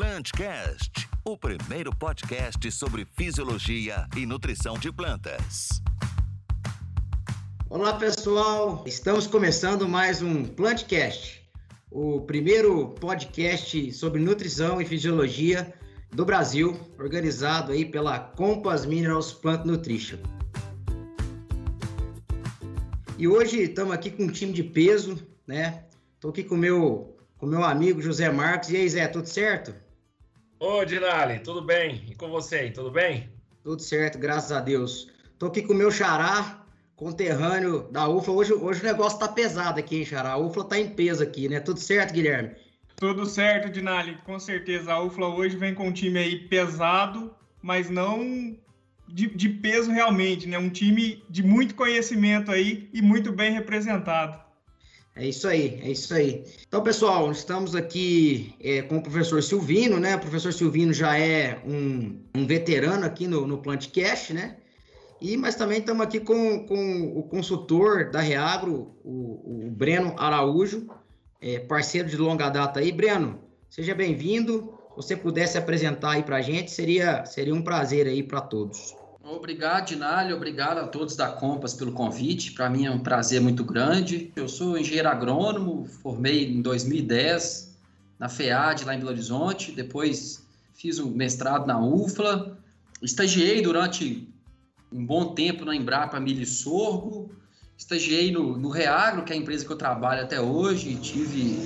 Plantcast, o primeiro podcast sobre fisiologia e nutrição de plantas. Olá pessoal, estamos começando mais um Plantcast, o primeiro podcast sobre nutrição e fisiologia do Brasil, organizado aí pela Compass Minerals Plant Nutrition. E hoje estamos aqui com um time de peso, né? Estou aqui com meu com meu amigo José Marcos. E aí, Zé, tudo certo? Ô, Dinali, tudo bem? E com você, tudo bem? Tudo certo, graças a Deus. Estou aqui com o meu xará, conterrâneo da UFA. Hoje, hoje o negócio tá pesado aqui, hein, xará? A UFA tá em peso aqui, né? Tudo certo, Guilherme? Tudo certo, Dinali, com certeza. A UFLA hoje vem com um time aí pesado, mas não de, de, peso realmente, né? Um time de muito conhecimento aí e muito bem representado. É isso aí, é isso aí. Então, pessoal, estamos aqui é, com o professor Silvino, né? O professor Silvino já é um, um veterano aqui no, no Plantcast, né? E, mas também estamos aqui com, com o consultor da Reagro, o, o Breno Araújo, é, parceiro de longa data aí. Breno, seja bem-vindo. Se você pudesse apresentar aí para a gente, seria, seria um prazer aí para todos. Obrigado, Dinalho. Obrigado a todos da Compass pelo convite. Para mim é um prazer muito grande. Eu sou engenheiro agrônomo, formei em 2010 na FEAD, lá em Belo Horizonte. Depois fiz um mestrado na UFLA. Estagiei durante um bom tempo na Embrapa Milho e Sorgo. Estagiei no, no Reagro, que é a empresa que eu trabalho até hoje. Tive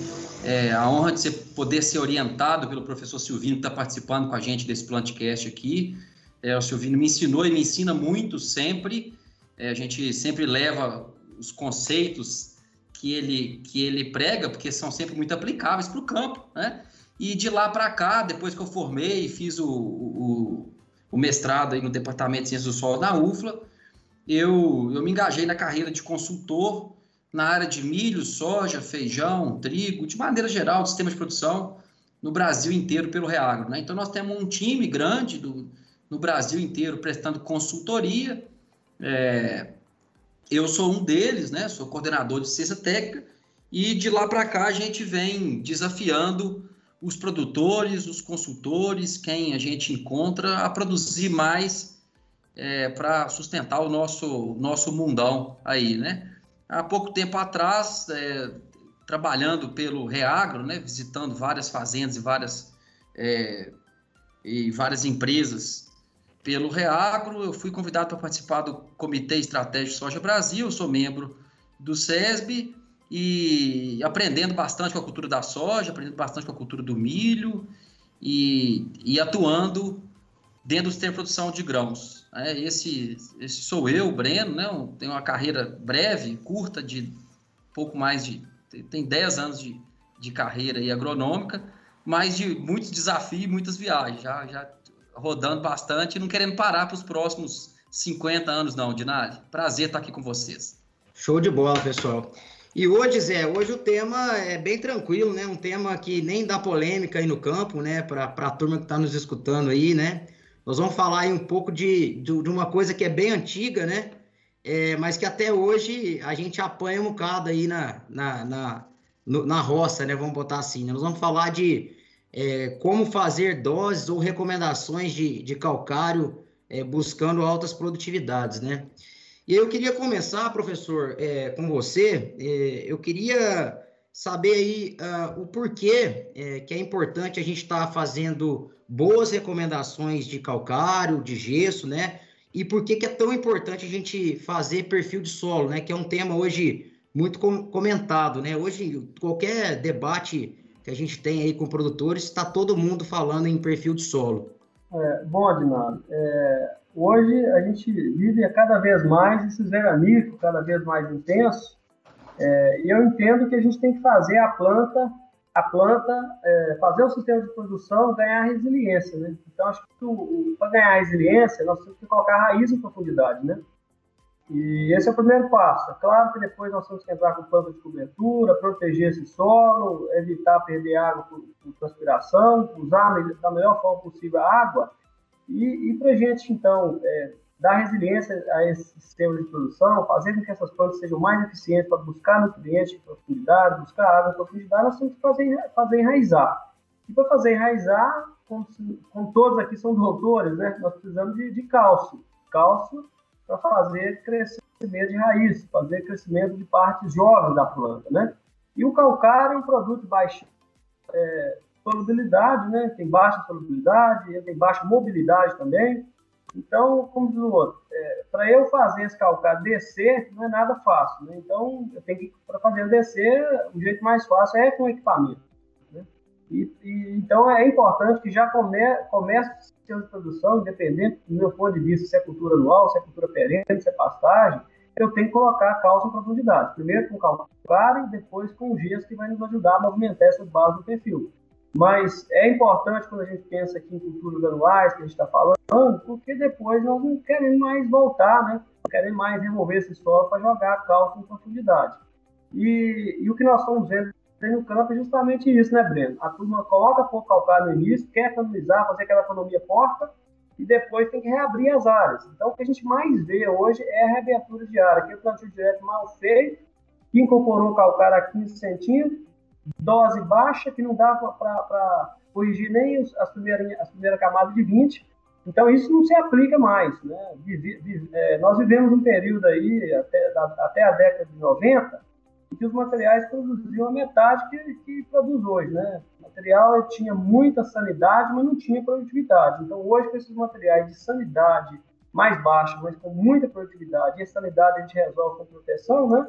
é, a honra de ser, poder ser orientado pelo professor Silvino, que está participando com a gente desse Plantcast aqui. É, o Silvino me ensinou e me ensina muito sempre. É, a gente sempre leva os conceitos que ele, que ele prega, porque são sempre muito aplicáveis para o campo, né? E de lá para cá, depois que eu formei, fiz o, o, o, mestrado aí no Departamento de Ciências do Solo na UFLA, eu, eu me engajei na carreira de consultor na área de milho, soja, feijão, trigo, de maneira geral, de sistemas de produção no Brasil inteiro pelo Reagro. Né? Então, nós temos um time grande do, no Brasil inteiro prestando consultoria. É, eu sou um deles, né? Sou coordenador de ciência técnica e de lá para cá a gente vem desafiando os produtores, os consultores, quem a gente encontra a produzir mais é, para sustentar o nosso nosso mundão aí, né? Há pouco tempo atrás, é, trabalhando pelo Reagro, né? Visitando várias fazendas e várias é, e várias empresas pelo Reagro, eu fui convidado para participar do Comitê Estratégico Soja Brasil, sou membro do SESB e aprendendo bastante com a cultura da soja, aprendendo bastante com a cultura do milho e, e atuando dentro do sistema de produção de grãos. É, esse, esse sou eu, Breno, né? Eu tenho uma carreira breve, curta, de pouco mais de. tem 10 anos de, de carreira e agronômica, mas de muitos desafios muitas viagens. Já, já rodando bastante e não querendo parar para os próximos 50 anos, não, Dinari. Prazer estar aqui com vocês. Show de bola, pessoal. E hoje, Zé, hoje o tema é bem tranquilo, né? Um tema que nem dá polêmica aí no campo, né? Para a turma que está nos escutando aí, né? Nós vamos falar aí um pouco de, de, de uma coisa que é bem antiga, né? É, mas que até hoje a gente apanha um bocado aí na, na, na, no, na roça, né? Vamos botar assim, né? Nós vamos falar de é, como fazer doses ou recomendações de, de calcário é, buscando altas produtividades, né? E eu queria começar, professor, é, com você. É, eu queria saber aí uh, o porquê é, que é importante a gente estar tá fazendo boas recomendações de calcário, de gesso, né? E por que, que é tão importante a gente fazer perfil de solo, né? Que é um tema hoje muito com comentado, né? Hoje, qualquer debate que a gente tem aí com produtores, está todo mundo falando em perfil de solo. É, bom, Adinaldo, é, hoje a gente vive cada vez mais esses veranicos, cada vez mais intensos, é, e eu entendo que a gente tem que fazer a planta, a planta, é, fazer o sistema de produção ganhar resiliência, né? Então, acho que para ganhar resiliência, nós temos que colocar raiz em profundidade, né? E esse é o primeiro passo. É claro que depois nós temos que entrar com planta de cobertura, proteger esse solo, evitar perder água por, por transpiração, usar da melhor forma possível a água. E, e para a gente, então, é, dar resiliência a esse sistema de produção, fazer com que essas plantas sejam mais eficientes para buscar nutrientes em profundidade, buscar água em profundidade, nós temos que fazer, fazer enraizar. E para fazer enraizar, como, como, todos aqui são doutores, né, nós precisamos de, de cálcio. Cálcio para fazer crescimento de raiz, fazer crescimento de partes jovens da planta, né? E o calcário é um produto de baixa é, solubilidade, né? Tem baixa solubilidade, tem baixa mobilidade também. Então, como diz o outro, é, para eu fazer esse calcário descer, não é nada fácil, né? Então, eu tenho que, para fazer descer, o jeito mais fácil é com equipamento. E, e, então, é importante que já come, comece o sistema de produção, independente do meu ponto de vista, se é cultura anual, se é cultura perene, se é pastagem, eu tenho que colocar a calça em profundidade. Primeiro com calcário e depois com o gesso, que vai nos ajudar a movimentar essa base do perfil. Mas é importante quando a gente pensa aqui em culturas anuais, que a gente está falando, porque depois nós não queremos mais voltar, né? Não queremos mais remover esse solo para jogar a calça em profundidade. E, e, o que nós estamos vendo no campo é justamente isso, né, Breno? A turma coloca pouco calcário no início, quer economizar, fazer aquela economia porta, e depois tem que reabrir as áreas. Então, o que a gente mais vê hoje é a reabertura de área, que é o plantio direto mal feito, que incorporou o calcário a 15 centímetros, dose baixa, que não dá para corrigir nem as primeiras, as primeiras camadas de 20. Então, isso não se aplica mais. Né? Vive, vive, é, nós vivemos um período aí, até, até a década de 90, em que os materiais produziam a metade que, que produz hoje. Né? O material tinha muita sanidade, mas não tinha produtividade. Então, hoje, com esses materiais de sanidade mais baixa, mas com muita produtividade, e a sanidade a gente resolve com proteção, né?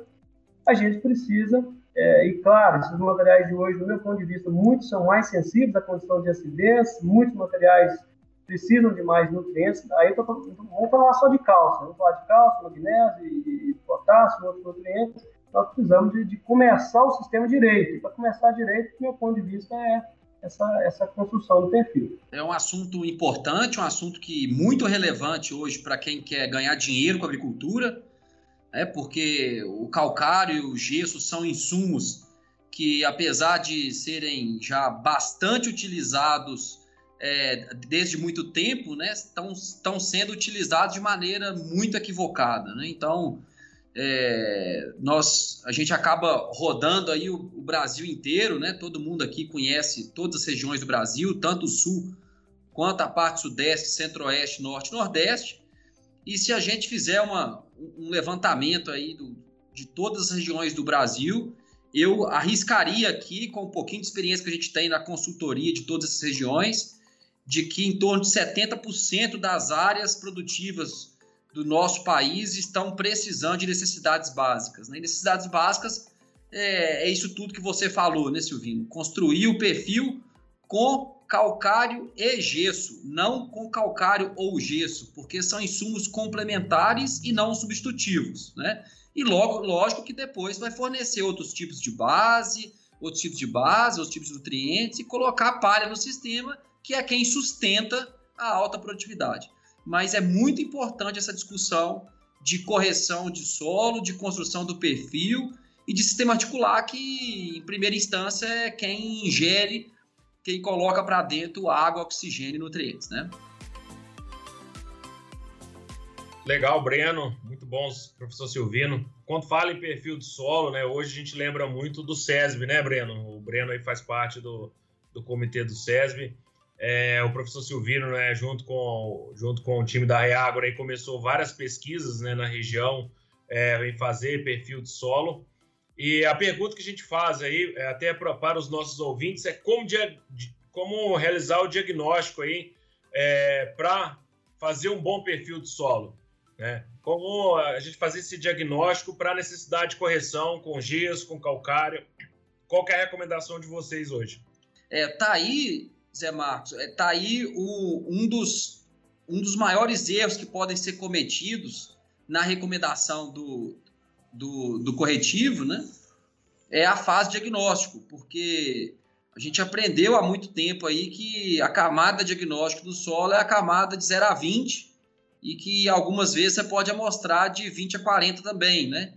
a gente precisa é, e claro, esses materiais de hoje, do meu ponto de vista, muitos são mais sensíveis à condição de acidez, muitos materiais precisam de mais nutrientes. Aí tô, vamos falar só de cálcio, vamos falar de cálcio, magnésio e, e potássio, outros nutrientes. Nós precisamos de, de começar o sistema direito. E para começar direito, do meu ponto de vista, é essa, essa construção do perfil. É um assunto importante, um assunto que muito relevante hoje para quem quer ganhar dinheiro com a agricultura é porque o calcário e o gesso são insumos que, apesar de serem já bastante utilizados é, desde muito tempo, né, estão, estão sendo utilizados de maneira muito equivocada. Né? Então, é, nós, a gente acaba rodando aí o, o, Brasil inteiro, né? todo mundo aqui conhece todas as regiões do Brasil, tanto o sul quanto a parte sudeste, centro-oeste, norte, nordeste. E se a gente fizer uma, um levantamento aí do, de todas as regiões do Brasil. Eu arriscaria aqui, com um pouquinho de experiência que a gente tem na consultoria de todas essas regiões, de que em torno de 70% das áreas produtivas do nosso país estão precisando de necessidades básicas. Né? E necessidades básicas é, é, isso tudo que você falou, né, Silvino? Construir o perfil com calcário e gesso, não com calcário ou gesso, porque são insumos complementares e não substitutivos, né? E logo, lógico que depois vai fornecer outros tipos de base, outros tipos de base, outros tipos de nutrientes e colocar palha no sistema, que é quem sustenta a alta produtividade. Mas é muito importante essa discussão de correção de solo, de construção do perfil e de sistema articular, que em primeira instância é quem ingere quem coloca para dentro água, oxigênio e nutrientes, né? Legal, Breno. Muito bom, professor Silvino. Quando fala em perfil de solo, né, hoje a gente lembra muito do SESB, né, Breno? O Breno aí faz parte do, do comitê do SESB. É, o professor Silvino, né, junto com, junto com o time da Reagora, aí começou várias pesquisas né, na região é, em fazer perfil de solo. E a pergunta que a gente faz aí, é, até para, os nossos ouvintes, é como, dia, como realizar o diagnóstico aí é, para fazer um bom perfil de solo. Né? Como a gente fazer esse diagnóstico para necessidade de correção com gesso, com calcário. Qual é a recomendação de vocês hoje? É, tá aí, Zé Marcos, é, tá aí o, um, dos, um dos maiores erros que podem ser cometidos na recomendação do, do, do corretivo, né? É a fase diagnóstico, porque a gente aprendeu há muito tempo aí que a camada diagnóstico do solo é a camada de 0 a 20 e que algumas vezes você pode amostrar de 20 a 40 também, né?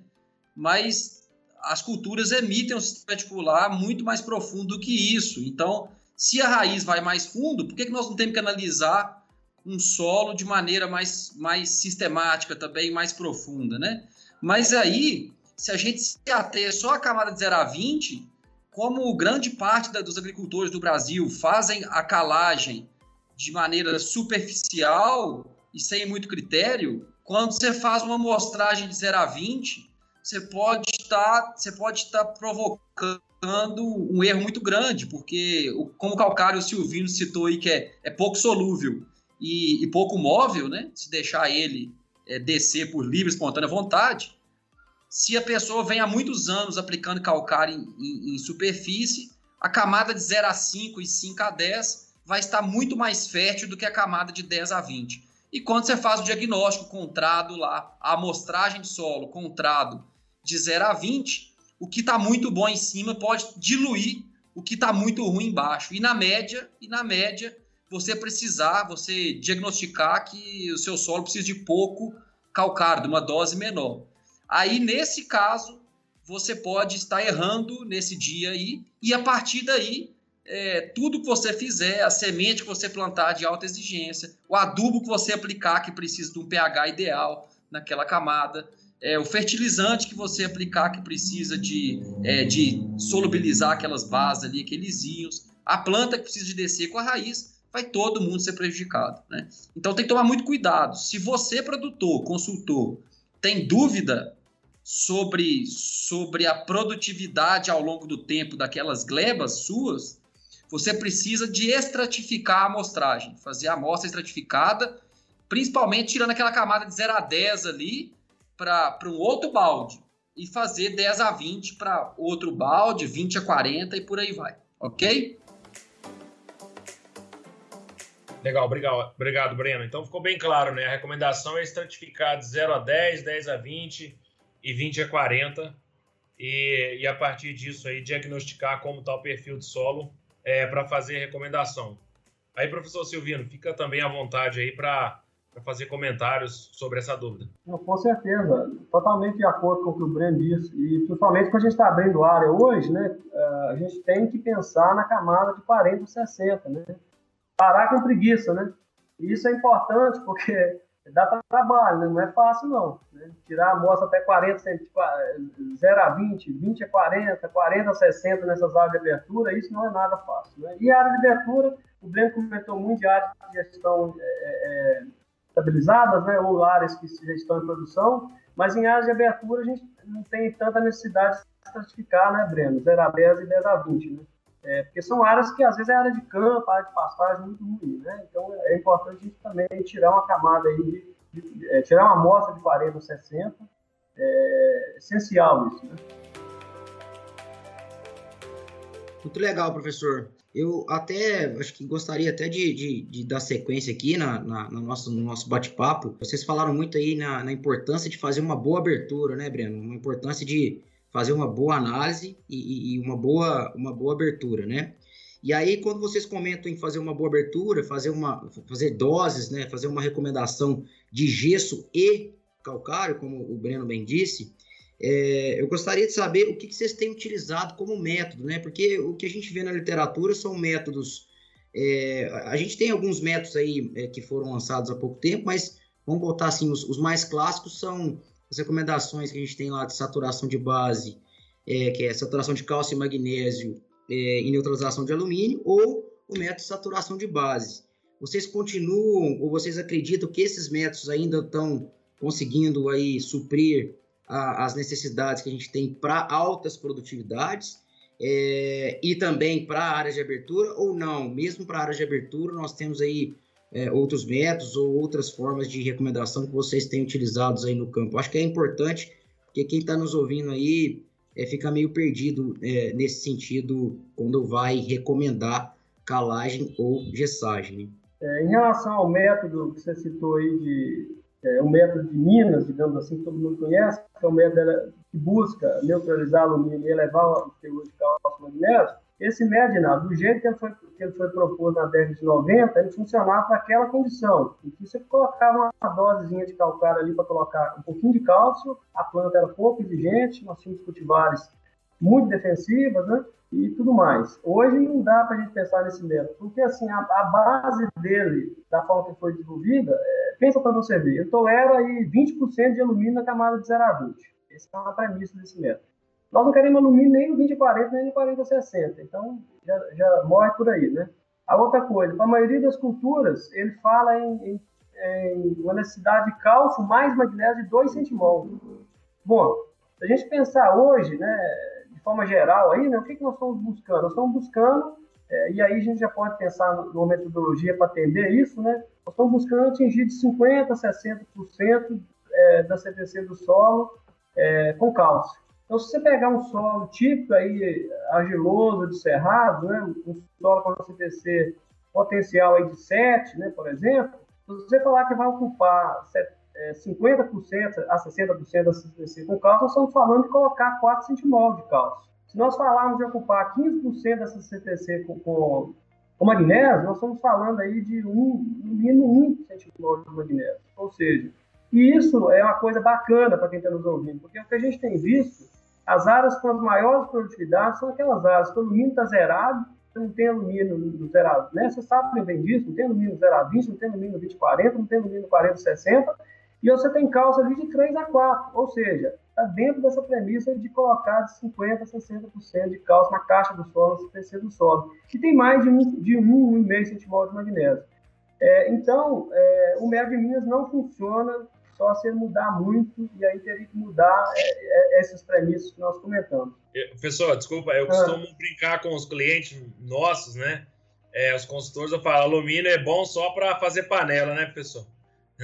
Mas as culturas emitem um sistema reticular muito mais profundo do que isso. Então, se a raiz vai mais fundo, por que, que nós não temos que analisar um solo de maneira mais, mais sistemática também, mais profunda, né? Mas aí, se a gente se ater só a camada de 0 a 20, como grande parte da, dos agricultores do Brasil fazem a calagem de maneira superficial e sem muito critério, quando você faz uma amostragem de 0 a 20, você pode estar, você pode estar provocando um erro muito grande, porque como o calcário Silvino citou aí que é, é pouco solúvel e, e, pouco móvel, né? Se deixar ele é, descer por livre, espontânea vontade, se a pessoa vem há muitos anos aplicando calcário em, em, em superfície, a camada de 0 a 5 e 5 a 10 vai estar muito mais fértil do que a camada de 10 a 20. E quando você faz o diagnóstico contrado lá, a amostragem de solo contrado de 0 a 20, o que está muito bom em cima pode diluir o que está muito ruim embaixo. E na média, e na média, você precisar, você diagnosticar que o seu solo precisa de pouco calcário, de uma dose menor. Aí, nesse caso, você pode estar errando nesse dia aí, e a partir daí, é, tudo que você fizer, a semente que você plantar de alta exigência, o adubo que você aplicar que precisa de um pH ideal naquela camada, é, o fertilizante que você aplicar que precisa de, é, de solubilizar aquelas bases ali, aqueles íons, a planta que precisa de descer com a raiz, vai todo mundo ser prejudicado. Né? Então tem que tomar muito cuidado. Se você, produtor, consultor, tem dúvida sobre, sobre a produtividade ao longo do tempo daquelas glebas suas, você precisa de estratificar a amostragem, fazer a amostra estratificada, principalmente tirando aquela camada de 0 a 10 ali para um outro balde e fazer 10 a 20 para outro balde, 20 a 40 e por aí vai, ok? Legal, obrigado, obrigado, Breno. Então ficou bem claro, né? A recomendação é estratificar de 0 a 10, 10 a 20 e 20 a 40, e, e a partir disso aí diagnosticar como está o perfil de solo é, para fazer recomendação. Aí, professor Silvino, fica também à vontade aí para fazer comentários sobre essa dúvida. com certeza, totalmente de acordo com o que o Breno disse, e principalmente quando a gente está abrindo área hoje, né, a gente tem que pensar na camada de 40, 60, né, parar com preguiça, né, e isso é importante porque dá trabalho, né? não é fácil não. Né? Tirar a amostra até 40, 0 a 20, 20 a 40, 40 a 60 nessas áreas de abertura, isso não é nada fácil. Né? E a área de abertura, o Breno comentou muito de áreas que já estão é, é, estabilizadas, né? ou áreas que já estão em produção, mas em áreas de abertura a gente não tem tanta necessidade de certificar, né, Breno? 0 a 10 e 10 a 20, né? É, porque são áreas que às vezes é área de campo, área de pastagem muito ruim, né? Então é importante a gente também tirar uma camada aí de, de, de é, tirar uma amostra de 40 ou 60, é essencial isso, né? Muito legal, professor. Eu até acho que gostaria até de, de, de dar sequência aqui na, na, no nosso, no nosso bate-papo. Vocês falaram muito aí na, na, importância de fazer uma boa abertura, né, Breno? Uma importância de fazer uma boa análise e, e, uma, boa, uma boa abertura, né? E aí, quando vocês comentam em fazer uma boa abertura, fazer, uma, fazer doses, né? Fazer uma recomendação de gesso e calcário, como o Breno bem disse, é, eu gostaria de saber o que, que, vocês têm utilizado como método, né? Porque o que a gente vê na literatura são métodos. É, a gente tem alguns métodos aí é, que foram lançados há pouco tempo, mas vamos botar assim: os, os mais clássicos são as recomendações que a gente tem lá de saturação de base, é, que é saturação de cálcio e magnésio é, e neutralização de alumínio, ou o método de saturação de base. Vocês continuam ou vocês acreditam que esses métodos ainda estão conseguindo aí suprir a, as necessidades que a gente tem para altas produtividades é, e também para áreas de abertura ou não? Mesmo para áreas de abertura, nós temos aí é, outros métodos ou outras formas de recomendação que vocês têm utilizados aí no campo. Acho que é importante, porque quem está nos ouvindo aí é, fica meio perdido é, nesse sentido quando vai recomendar calagem ou gessagem. É, em relação ao método que você citou aí de é, o método de Minas, digamos assim, que todo mundo conhece, que é o método que busca neutralizar alumínio e elevar o teor de cálcio magnésio, esse MEDNA, do jeito que ele, foi, que ele foi proposto na década de 90, ele funcionava para aquela condição, em que você colocava uma dosezinha de calcário ali para colocar um pouquinho de cálcio, a planta era pouco exigente, nós tínhamos cultivares muito defensivas, né? E tudo mais. Hoje não dá para a gente pensar nesse método, porque assim, a, a, base dele, da forma que foi desenvolvida, é, pensa para você ver, ele tolera aí 20% de alumínio na camada de 0 a 20. Essa é uma premissa desse método. Nós não queremos alumínio nem no 2040, nem no 4060. Então, já, já morre por aí, né? A outra coisa, para a maioria das culturas, ele fala em, em, em, uma necessidade de cálcio mais magnésio de 2 centimol. Bom, se a gente pensar hoje, né, de forma geral, aí, né, o que, que nós estamos buscando? Nós estamos buscando, é, e aí a gente já pode pensar numa metodologia para atender isso, né? Nós estamos buscando atingir de 50% a 60% é, da CTC do solo é, com cálcio. Então, se você pegar um solo típico aí, argiloso, de cerrado, né, um solo com CTC potencial aí de 7, né, por exemplo, se você falar que vai ocupar 50% é, a 60% da CTC com cálcio, nós estamos falando de colocar 4 centimol de cálcio. Se nós falarmos de ocupar 15% dessa CTC com, com, com, magnésio, nós estamos falando aí de um, no mínimo 1 centimol de magnésio. Ou seja, e isso é uma coisa bacana para quem está nos ouvindo, porque o que a gente tem visto as áreas com as maiores produtividades são aquelas áreas que o alumínio está zerado, você não tem alumínio no zerado, né? Você sabe bem disso, não tem alumínio zerado 20, não tem alumínio no 2040, não tem alumínio no 4060, e você tem cálcio ali de 3 a 4, ou seja, está dentro dessa premissa de colocar de 50% a 60% de cálcio na caixa do solo, no CPC do solo, que tem mais de 1,5 de 1, 1,5 centimol de magnésio. É, então, é, o de Minas não funciona só se ele mudar muito, e aí teria que mudar é, é, essas premissas que nós comentamos. Professor, desculpa, eu ah. costumo ah. brincar com os clientes nossos, né? É, os consultores, eu falo, alumínio é bom só para fazer panela, né, professor?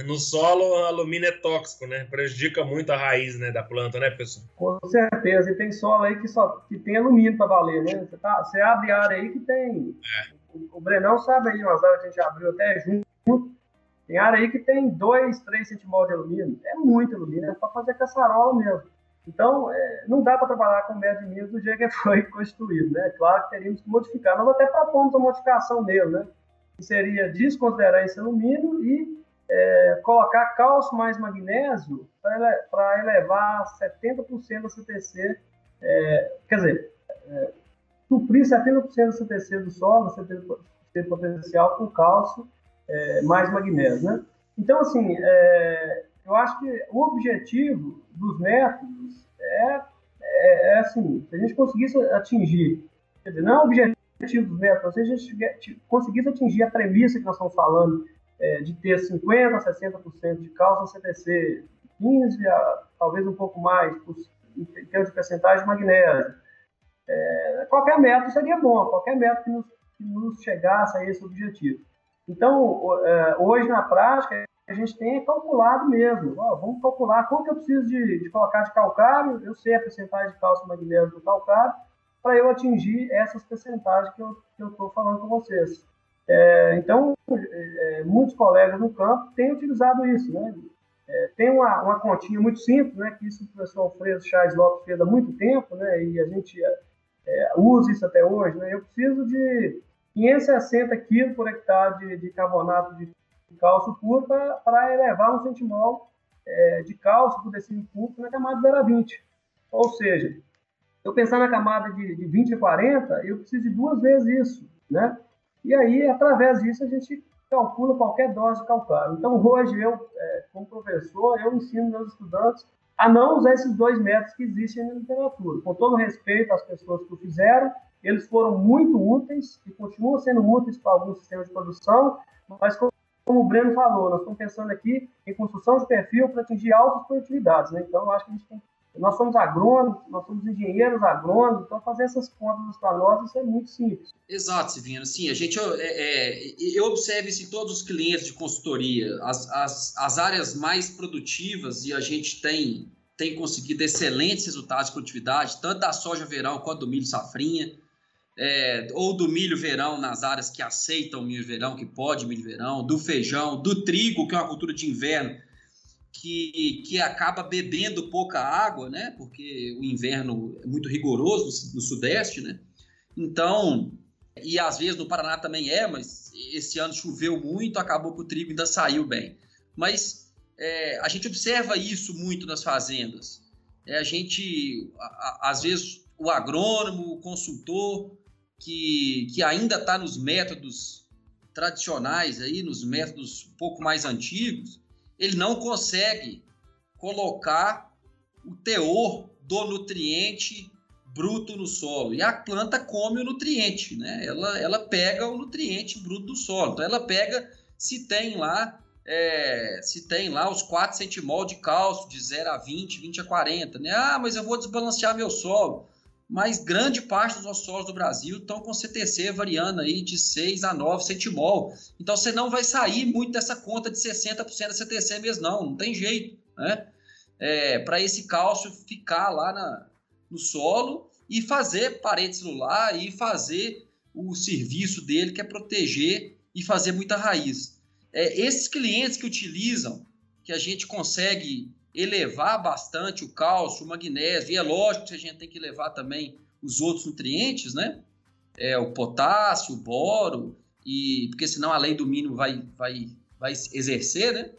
No solo, alumínio é tóxico, né? Prejudica muito a raiz né, da planta, né, professor? Com certeza. E tem solo aí que, só, que tem alumínio para valer, né? Você, tá, você abre área aí que tem... É. O, o Brenão sabe aí umas áreas que a gente abriu até junto, tem área aí que tem 2, 3 centimol de alumínio. É muito alumínio, é para fazer caçarola mesmo. Então, é, não dá para trabalhar com médio de do jeito que foi constituído, né? Claro que teríamos que modificar. Nós até propomos a modificação dele, né? Que seria desconsiderar esse alumínio e é, colocar cálcio mais magnésio para elevar 70% da CTC, é, quer dizer, é, suprir 70% da CTC do solo, 70% potencial com cálcio é, mais magnésio, né? Então, assim, é, eu acho que o objetivo dos métodos é, é, é, assim, se a gente conseguisse atingir, quer dizer, não é o objetivo dos métodos, se a gente conseguisse atingir a premissa que nós estamos falando, é, de ter 50% a 60% de cálcio CTC, 15% a talvez um pouco mais, em termos de percentagem de magnésio, é, qualquer método seria bom, qualquer método que nos, que nos chegasse a esse objetivo. Então, é, hoje na prática, a gente tem calculado mesmo. vamos calcular quanto eu preciso de, de, colocar de calcário, eu sei a percentagem de cálcio magnésio do calcário, para eu atingir essas percentagens que eu estou falando com vocês. É, então, é, muitos colegas no campo têm utilizado isso. Né? É, tem uma, uma continha muito simples, né, que isso o professor Alfredo Chaves Lopes fez há muito tempo, né, e a gente é, usa isso até hoje. Né? Eu preciso de 560 quilos por hectare de, de carbonato de cálcio puro para elevar um centimol é, de cálcio por decímetro cúbico na camada 0 a 20. Ou seja, eu pensar na camada de, de 20 a 40, eu preciso de duas vezes isso, né? E aí, através disso, a gente calcula qualquer dose de calcário. Então, hoje, eu, é, como professor, eu ensino meus estudantes a não usar esses dois métodos que existem na literatura. Com todo respeito às pessoas que o fizeram, eles foram muito úteis e continuam sendo úteis para alguns sistemas de produção, mas como o Breno falou, nós estamos pensando aqui em construção de perfil para atingir altas produtividades, né? Então, eu acho que a gente tem nós somos agrônomos, nós somos engenheiros agrônomos, então fazer essas contas para nós isso é muito simples. Exato, Silvino. Sim, a gente, é, é, eu observo isso em todos os clientes de consultoria. As, as, as áreas mais produtivas, e a gente tem, tem conseguido excelentes resultados de produtividade, tanto da soja verão quanto do milho safrinha é, ou do milho verão nas áreas que aceitam milho verão, que pode milho verão, do feijão, do trigo, que é uma cultura de inverno, que, que acaba bebendo pouca água, né? Porque o inverno é muito rigoroso no, sudeste, né? Então, e às vezes no Paraná também é, mas esse ano choveu muito, acabou que o trigo ainda saiu bem. Mas é, a gente observa isso muito nas fazendas. É, a gente, a, a, às vezes, o agrônomo, o consultor, que, que ainda está nos métodos tradicionais, aí, nos métodos um pouco mais antigos, ele não consegue colocar o teor do nutriente bruto no solo. E a planta come o nutriente, né? Ela, ela pega o nutriente bruto do solo. Então ela pega se tem lá é, se tem lá os 4 centimol de cálcio de 0 a 20, 20 a 40, né? Ah, mas eu vou desbalancear meu solo. Mas grande parte dos nossos solos do Brasil estão com CTC variando aí de 6 a 9 centimol. Então você não vai sair muito dessa conta de 60% da CTC mesmo, não. Não tem jeito, né? É, Para esse cálcio ficar lá na, no solo e fazer parede celular e fazer o serviço dele, que é proteger e fazer muita raiz. É, esses clientes que utilizam, que a gente consegue elevar bastante o cálcio, o magnésio, e é lógico que a gente tem que levar também os outros nutrientes, né? É, o potássio, o boro, e porque senão a lei do mínimo vai, vai, vai exercer, né?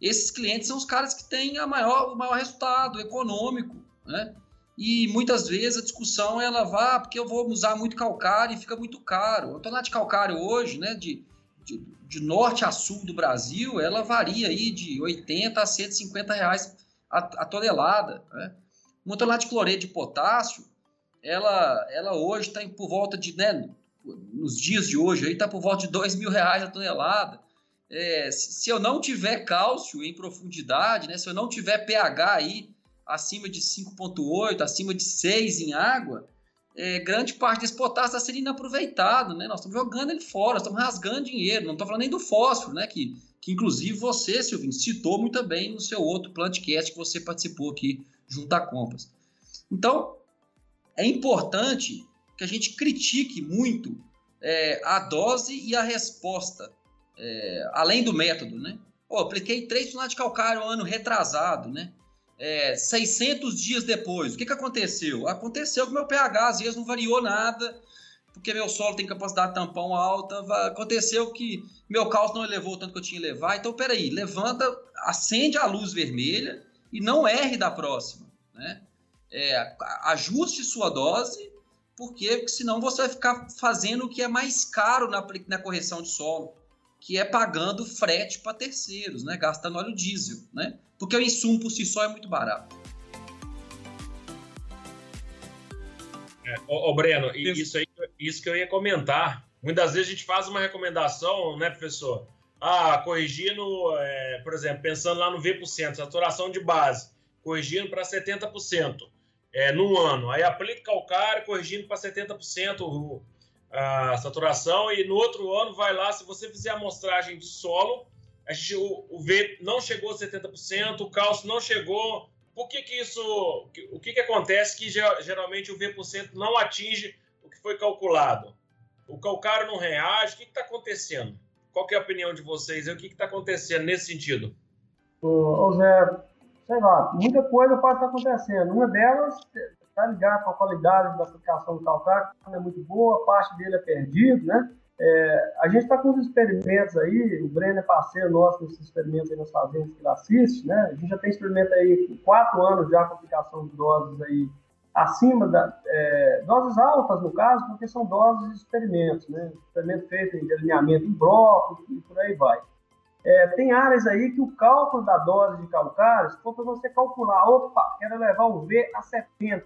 Esses clientes são os caras que têm a maior, o maior resultado econômico, né? E muitas vezes a discussão ela vai, ah, porque eu vou usar muito calcário e fica muito caro. A tonelada de calcário hoje, né, de, de, de, norte a sul do Brasil, ela varia aí de 80 a 150 reais a, a tonelada. Né? Uma tonelada de cloreto de potássio, ela, ela hoje está por volta de, né, nos dias de hoje, está por volta de 2 mil reais a tonelada. É, se, se eu não tiver cálcio em profundidade, né, se eu não tiver pH aí acima de 5,8, acima de 6 em água, é, grande parte desse potássio está sendo inaproveitado, né? Nós estamos jogando ele fora, estamos rasgando dinheiro, não estou falando nem do fósforo, né? Que, que inclusive você, Silvinho, citou muito bem no seu outro plantcast que você participou aqui junto à Compass. Então, é importante que a gente critique muito é, a dose e a resposta, é, além do método, né? Pô, apliquei 3 toneladas de calcário ano retrasado, né? É, 600 dias depois, o que, que aconteceu? Aconteceu que meu pH às vezes não variou nada, porque meu solo tem capacidade de tampão alta, aconteceu que meu cálcio não elevou o tanto que eu tinha que levar, então peraí, levanta, acende a luz vermelha e não erre da próxima, né? É, ajuste sua dose, porque senão você vai ficar fazendo o que é mais caro na, na correção de solo, que é pagando frete para terceiros, né? Gastando óleo diesel, né? Porque o insumo por si só é muito barato. É, ô, ô, Breno, isso, aí, isso que eu ia comentar. Muitas vezes a gente faz uma recomendação, né, professor? Ah, corrigindo, é, por exemplo, pensando lá no V%, saturação de base, corrigindo para 70% é, no ano. Aí aplica calcário, corrigindo para 70% a saturação, e no outro ano vai lá, se você fizer a amostragem de solo, a gente, o, o V não chegou a 70%, o cálcio não chegou. Por que que isso, o que que acontece que geralmente o V% não atinge o que foi calculado? O calcário não reage, o que está acontecendo? Qual é a opinião de vocês? O que está acontecendo nesse sentido? Ô, Zé, sei lá, muita coisa pode estar acontecendo. Uma delas está ligada com a qualidade da aplicação do calcário, que não é muito boa, parte dele é perdido, né? É, a gente está com os experimentos aí, o Brenner é parceiro nosso nesses experimentos aí nas fazendas que ele assiste, né? A gente já tem experimento aí com quatro anos já com aplicação de doses aí acima da é, doses altas no caso, porque são doses de experimentos, né? Experimento feito de alinhamento em bloco e por aí vai. É, tem áreas aí que o cálculo da dose de calcário, se for para você calcular, opa, quero levar o V a 70,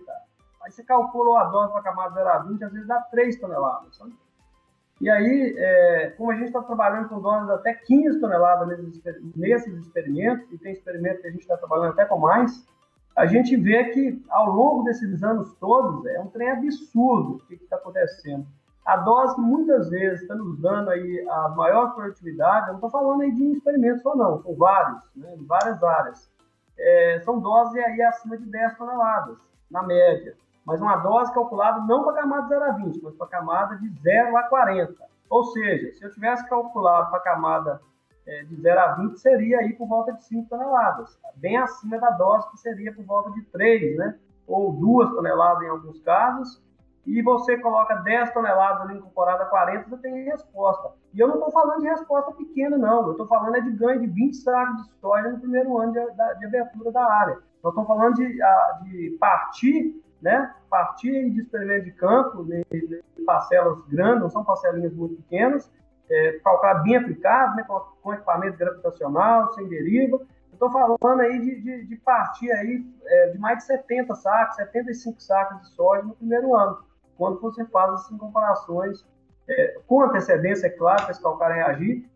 aí você calculou a dose para camada 0 a 20, às vezes dá 3 toneladas, sabe? E aí, é, como a gente está trabalhando com doses até 15 toneladas nesses, experimentos, e tem experimento que a gente está trabalhando até com mais, a gente vê que ao longo desses anos todos é um trem absurdo o que está acontecendo. A dose que muitas vezes está nos dando aí a maior produtividade, eu não estou falando aí de um experimento só não, são vários, né, em várias áreas. É, são doses aí acima de 10 toneladas, na média mas uma dose calculada não para camada 0 a 20, mas para camada de 0 a 40. Ou seja, se eu tivesse calculado para camada é, de 0 a 20, seria aí por volta de 5 toneladas, bem acima da dose que seria por volta de 3, né? ou 2 toneladas em alguns casos, e você coloca 10 toneladas ali incorporada a 40, você tem resposta. E eu não estou falando de resposta pequena, não. Eu estou falando é de ganho de 20 sacos de soja no primeiro ano de, de abertura da área. Nós estamos falando de, de partir né? Partir de experimento de campo, de, de, parcelas grandes, não são parcelinhas muito pequenas, é, bem aplicado, né? com, com equipamento gravitacional, sem deriva. Estou falando aí de, de, de partir aí é, de mais de 70 sacos, 75 sacos de soja no primeiro ano, quando você faz essas comparações é, com antecedência, é claro, para esse calcário reagir,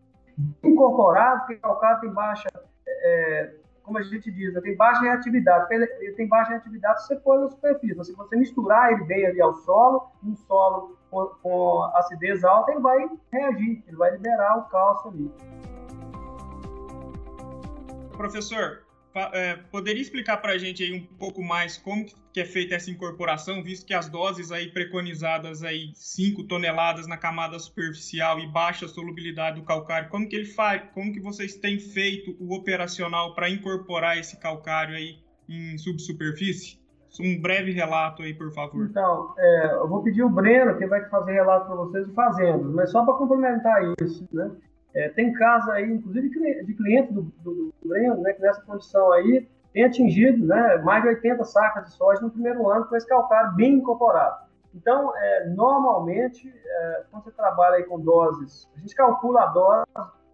incorporado, porque o calcário tem baixa, é, como a gente diz, né, tem baixa reatividade. Ele, tem baixa reatividade se você pôr na superfície. Se você misturar ele bem ali ao solo, um solo com, com acidez alta, ele vai reagir, ele vai liberar o cálcio ali. Professor, é, poderia explicar para a gente aí um pouco mais como que é feita essa incorporação, visto que as doses aí preconizadas aí 5 toneladas na camada superficial e baixa solubilidade do calcário, como que ele faz, como que vocês têm feito o operacional para incorporar esse calcário aí em subsuperfície? Um breve relato aí, por favor. Então, é, eu vou pedir o Breno, que vai fazer relato para vocês, fazendo, mas só para complementar isso, né? É, tem casos aí, inclusive de clientes do, do, do Breno, né, que nessa condição aí tem atingido né, mais de 80 sacas de soja no primeiro ano com esse calcário bem incorporado. Então, é, normalmente, é, quando você trabalha com doses, a gente calcula a dose,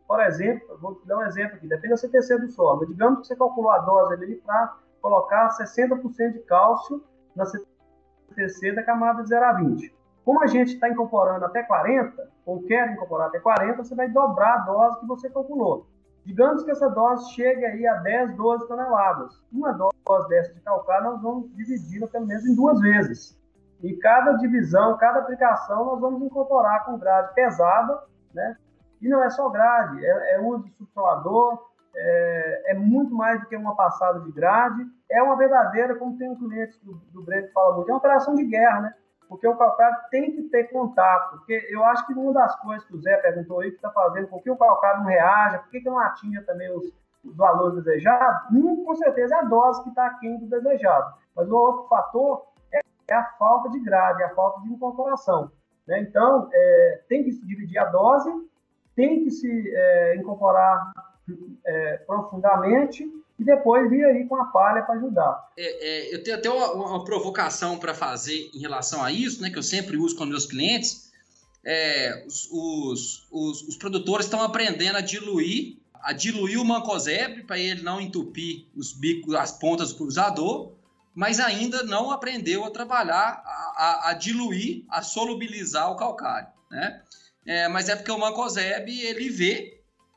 por exemplo, vou dar um exemplo aqui, depende da CTC do solo, mas digamos que você calculou a dose ali para colocar 60% de cálcio na CTC da camada de 0 a 20. Como a gente está incorporando até 40, ou quer incorporar até 40, você vai dobrar a dose que você calculou. Digamos que essa dose chegue aí a 10, 12 toneladas. Uma dose dessa de calcário nós vamos dividir pelo menos em duas vezes. E cada divisão, cada aplicação, nós vamos incorporar com grade pesada, né? E não é só grade, é, é uso de subsolador, é, é, muito mais do que uma passada de grade. É uma verdadeira, como tem um cliente do, do Breno que fala muito, é uma operação de guerra, né? Porque o calcário tem que ter contato. Porque eu acho que uma das coisas que o Zé perguntou aí, que está fazendo com que o calcário não reaja, por que, não atinge também os, os valores desejados, um, com certeza é a dose que está aquém do desejado. Mas o outro fator é, é, a falta de grade, é a falta de incorporação. Né? Então, é, tem que se dividir a dose, tem que se é, incorporar é, profundamente e depois vir aí com a palha para ajudar. É, é, eu tenho até uma, uma provocação para fazer em relação a isso, né, que eu sempre uso com meus clientes. É, os, os, os, os, produtores estão aprendendo a diluir, a diluir o mancozeb para ele não entupir os bicos, as pontas do cruzador, mas ainda não aprendeu a trabalhar, a, a, a diluir, a solubilizar o calcário, né? É, mas é porque o mancozeb ele vê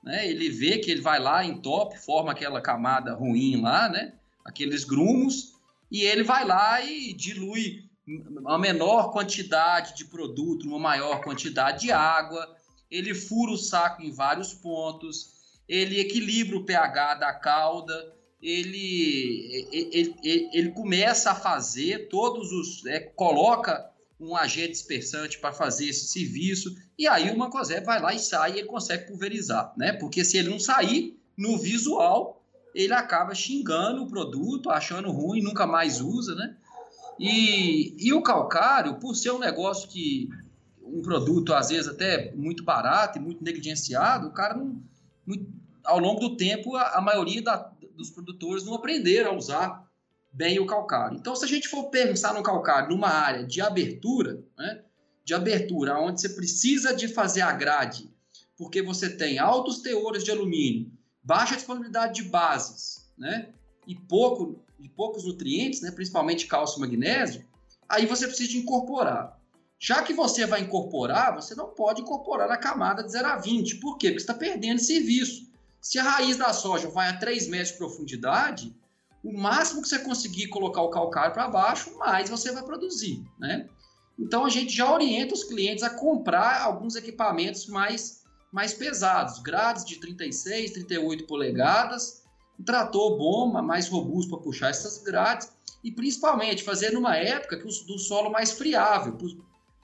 né? Ele vê que ele vai lá, entope, forma aquela camada ruim lá, né? Aqueles grumos, e ele vai lá e dilui uma menor quantidade de produto, uma maior quantidade de água, ele fura o saco em vários pontos, ele equilibra o pH da cauda, ele, ele, ele, ele começa a fazer todos os. É, coloca um agente dispersante para fazer esse serviço, e aí o Mancozeb vai lá e sai e ele consegue pulverizar, né? Porque se ele não sair, no visual, ele acaba xingando o produto, achando ruim, nunca mais usa, né? E, e o calcário, por ser um negócio que um produto às vezes até muito barato e muito negligenciado, o cara não, muito, ao longo do tempo a, a maioria da, dos produtores não aprenderam a usar bem o calcário. Então, se a gente for pensar no calcário numa área de abertura, né, de abertura, onde você precisa de fazer a grade, porque você tem altos teores de alumínio, baixa disponibilidade de bases, né, e pouco e poucos nutrientes, né, principalmente cálcio e magnésio, aí você precisa incorporar. Já que você vai incorporar, você não pode incorporar na camada de 0 a 20. Por quê? Porque você está perdendo serviço. Se a raiz da soja vai a 3 metros de profundidade, o máximo que você conseguir colocar o calcário para baixo, mais você vai produzir, né? Então a gente já orienta os clientes a comprar alguns equipamentos mais, mais pesados, grades de 36, 38 polegadas, um trator bom, mais robusto para puxar essas grades e principalmente fazer numa época que o, do solo mais friável,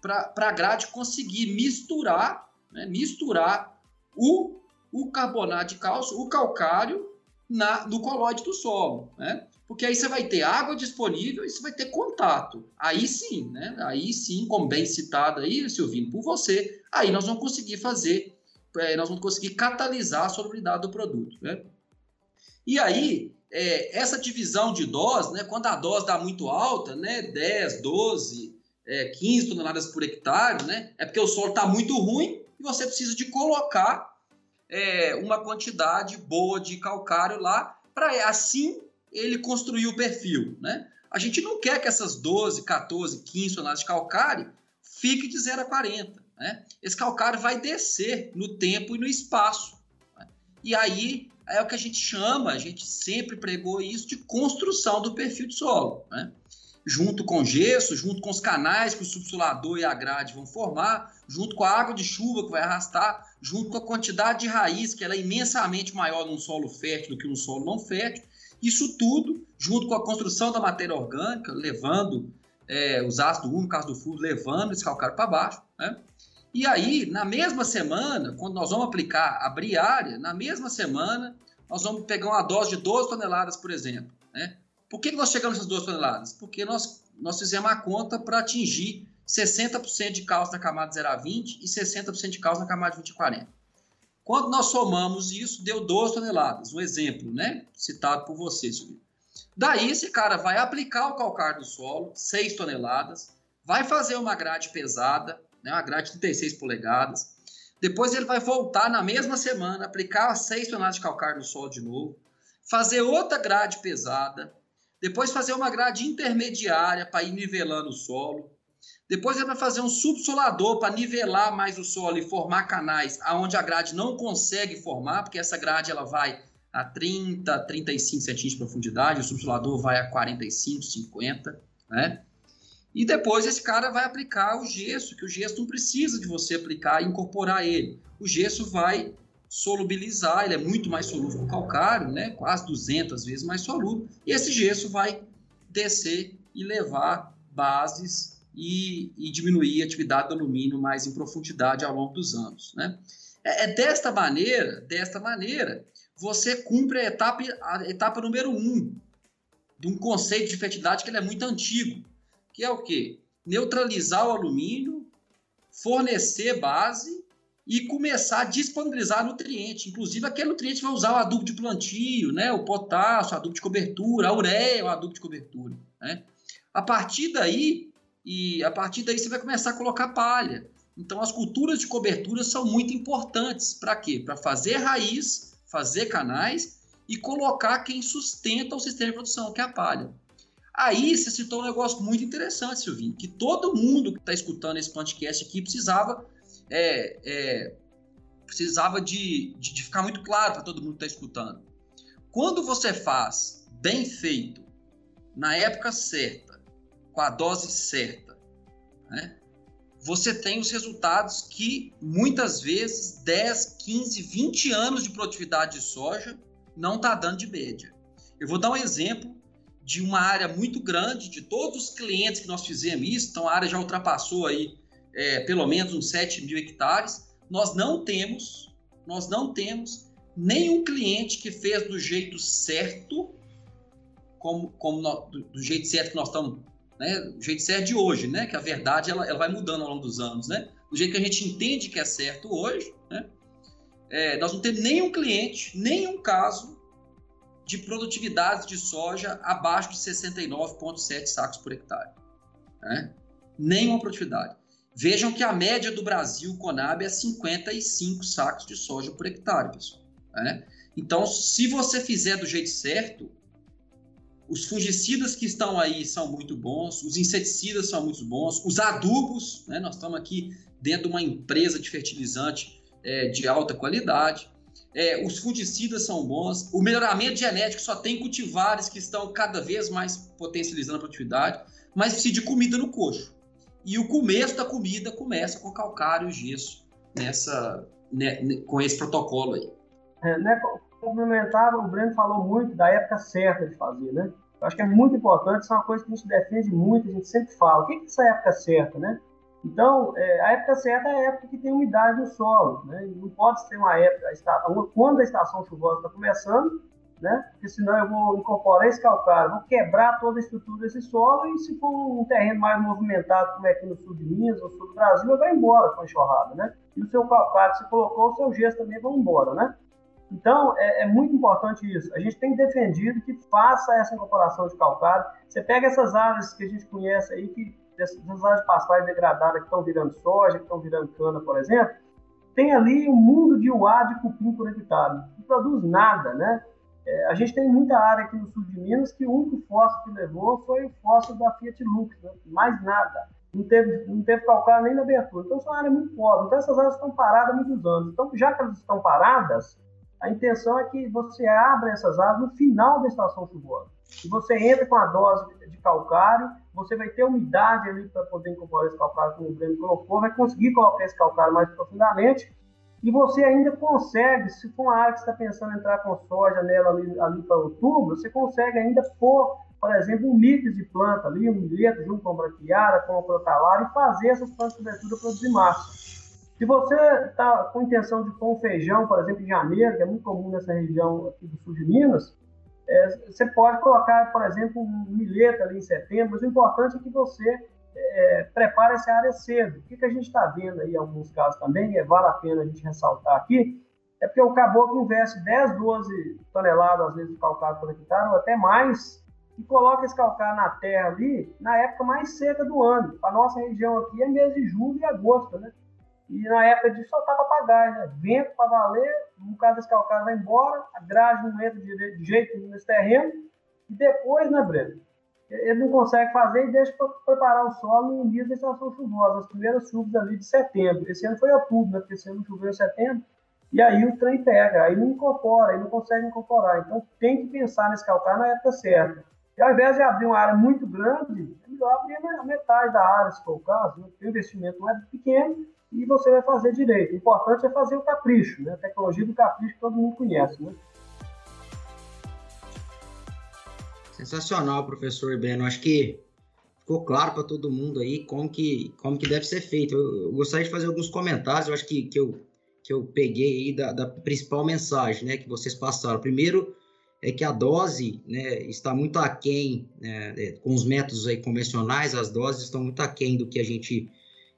para a grade conseguir misturar, né, misturar o, o carbonato de cálcio, o calcário na, no colóide do solo, né? Porque aí você vai ter água disponível e você vai ter contato. Aí sim, né? Aí sim, como bem citado aí, Silvino, por você, aí nós vamos conseguir fazer, é, nós vamos conseguir catalisar a solubilidade do produto, né? E aí, é, essa divisão de dose, né? Quando a dose dá muito alta, né? 10, 12, é, 15 toneladas por hectare, né? É porque o solo está muito ruim e você precisa de colocar é, uma quantidade boa de calcário lá para assim ele construir o perfil, né? A gente não quer que essas 12, 14, 15 toneladas de calcário fique de 0 a 40. Né? Esse calcário vai descer no tempo e no espaço. Né? E aí é o que a gente chama, a gente sempre pregou isso, de construção do perfil de solo. Né? Junto com gesso, junto com os canais que o subsolador e a grade vão formar, junto com a água de chuva que vai arrastar, junto com a quantidade de raiz, que ela é imensamente maior num solo fértil do que num solo não fértil. Isso tudo, junto com a construção da matéria orgânica, levando é, os ácidos úmicos, caso do fundo, levando esse calcário para baixo. Né? E aí, na mesma semana, quando nós vamos aplicar a briária, na mesma semana, nós vamos pegar uma dose de 12 toneladas, por exemplo. Né? Por que nós chegamos nessas 12 toneladas? Porque nós, nós fizemos a conta para atingir 60% de cálcio na camada 0 a 20 e 60% de cálcio na camada 20 a 40. Quando nós somamos isso, deu 12 toneladas. Um exemplo, né? Citado por você, Silvio. Daí, esse cara vai aplicar o calcário do solo, 6 toneladas, vai fazer uma grade pesada, né, uma grade de 36 polegadas. Depois ele vai voltar na mesma semana, aplicar 6 toneladas de calcário no solo de novo, fazer outra grade pesada, depois fazer uma grade intermediária para ir nivelando o solo. Depois ele vai fazer um subsolador para nivelar mais o solo e formar canais aonde a grade não consegue formar, porque essa grade ela vai a 30, 35 centímetros de profundidade, o subsolador vai a 45, 50, né? E depois esse cara vai aplicar o gesso, que o gesso não precisa de você aplicar e incorporar ele. O gesso vai solubilizar, ele é muito mais solúvel que o calcário, né? quase 200 vezes mais solúvel. E esse gesso vai descer e levar bases e, e diminuir a atividade do alumínio mais em profundidade ao longo dos anos. Né? É, é desta maneira, desta maneira, você cumpre a etapa, a etapa número um de um conceito de fertilidade que ele é muito antigo, que é o quê? Neutralizar o alumínio, fornecer base e começar a disponibilizar nutriente. Inclusive, aquele nutriente vai usar o adubo de plantio, né? o potássio, o adubo de cobertura, a ureia, o adubo de cobertura. Né? A partir daí, e a partir daí você vai começar a colocar palha. Então, as culturas de cobertura são muito importantes. Para quê? Para fazer raiz, fazer canais e colocar quem sustenta o sistema de produção, que é a palha. Aí você citou um negócio muito interessante, Silvinho, que todo mundo que está escutando esse podcast aqui precisava, é, é, precisava de, de, de, ficar muito claro para todo mundo que está escutando. Quando você faz bem feito, na época certa, com a dose certa, né, você tem os resultados que muitas vezes 10, 15, 20 anos de produtividade de soja não está dando de média. Eu vou dar um exemplo de uma área muito grande, de todos os clientes que nós fizemos isso, então a área já ultrapassou aí é, pelo menos uns 7 mil hectares, nós não temos, nós não temos nenhum cliente que fez do jeito certo, como, como do, do, jeito certo que nós estamos, né, do jeito certo de hoje, né, que a verdade ela, ela vai mudando ao longo dos anos, né, do jeito que a gente entende que é certo hoje, né, é, nós não temos nenhum cliente, nenhum caso de produtividade de soja abaixo de 69,7 sacos por hectare. Né? Nenhuma produtividade. Vejam que a média do Brasil, Conab, é 55 sacos de soja por hectare, pessoal. Né? Então, se você fizer do jeito certo, os fungicidas que estão aí são muito bons, os inseticidas são muito bons, os adubos, né? nós estamos aqui dentro de uma empresa de fertilizante é, de alta qualidade. É, os fungicidas são bons, o melhoramento genético só tem cultivares que estão cada vez mais potencializando a produtividade, mas precisa de comida no coxo. E o começo da comida começa com calcário e gesso nessa, né, com esse protocolo aí. É, né, complementar, o Breno falou muito da época certa de fazer, né? Acho que é muito importante, isso é uma coisa que a gente defende muito, a gente sempre fala. O que é essa época certa, né? Então, é, a época certa é a época que tem umidade no solo, né? Não pode ser uma época, quando a estação chuvosa está começando, né? Porque senão eu vou incorporar esse calcário, vou quebrar toda a estrutura desse solo e se for um terreno mais movimentado, como é aqui no sul de Minas, no sul do Brasil, vou embora com a enxurrada, né? E o seu calcário que você colocou, o seu gesso também vão embora, né? Então, é, é, muito importante isso. A gente tem defendido que faça essa incorporação de calcário. Você pega essas áreas que a gente conhece aí, que dessas áreas de pastagem que estão virando soja, que estão virando cana, por exemplo, tem ali um mundo de uá de cupim por hectare. Não produz nada, né? É, a gente tem muita área aqui no sul de Minas que o único fósforo que levou foi o fósforo da Fiat Lux, né? mais nada. Não teve, não teve calcário nem na abertura. Então, são áreas muito pobres. Então, essas áreas estão paradas há muitos anos. Então, já que elas estão paradas, a intenção é que você abra essas áreas no final da estação chuvosa. E você entra com a dose de calcário, você vai ter umidade ali para poder incorporar esse calcário, como o Breno colocou, vai conseguir colocar esse calcário mais profundamente e você ainda consegue, se for uma área que está pensando em entrar com soja nela ali, ali para outubro, você consegue ainda pôr, por exemplo, um mix de planta ali, um milheto junto com a braquiara, com a protalara e fazer essas plantas de cobertura produzir massa. Se você está com intenção de pôr um feijão, por exemplo, em janeiro, que é muito comum nessa região aqui do sul de Minas, é, você pode colocar, por exemplo, um milheto ali em setembro, mas o importante é que você é, prepara essa área cedo. O que, que a gente está vendo aí em alguns casos também, e vale a pena a gente ressaltar aqui, é porque o caboclo investe 10, 12 toneladas, às vezes, de calcário por hectare, ou até mais, e coloca esse calcário na terra ali na época mais seca do ano. A nossa região aqui é mês de julho e agosto, né? E na época de soltar papagaio, né? Vento para valer, um bocado desse calcário vai embora, a grade não entra de jeito nesse terreno, e depois, né, Breno? ele não consegue fazer e deixa para preparar o solo no início da estação chuvosa, as primeiras chuvas ali de setembro. Esse ano foi outubro, né? Porque esse ano choveu em setembro, e aí o trem pega, aí não incorpora, aí não consegue incorporar. Então tem que pensar nesse calcário na época certa. E ao invés de abrir uma área muito grande, é melhor abrir metade da área, se for o caso, né? o investimento é pequeno e você vai fazer direito. O importante é fazer o capricho, né? a tecnologia do capricho que todo mundo conhece. Né? Sensacional, professor Breno. Acho que ficou claro para todo mundo aí como que, como que deve ser feito. Eu, eu, gostaria de fazer alguns comentários, eu acho que, que, eu, que eu peguei aí da, da principal mensagem né, que vocês passaram. Primeiro, é que a dose né, está muito aquém, né, é, com os métodos aí convencionais, as doses estão muito aquém do que a gente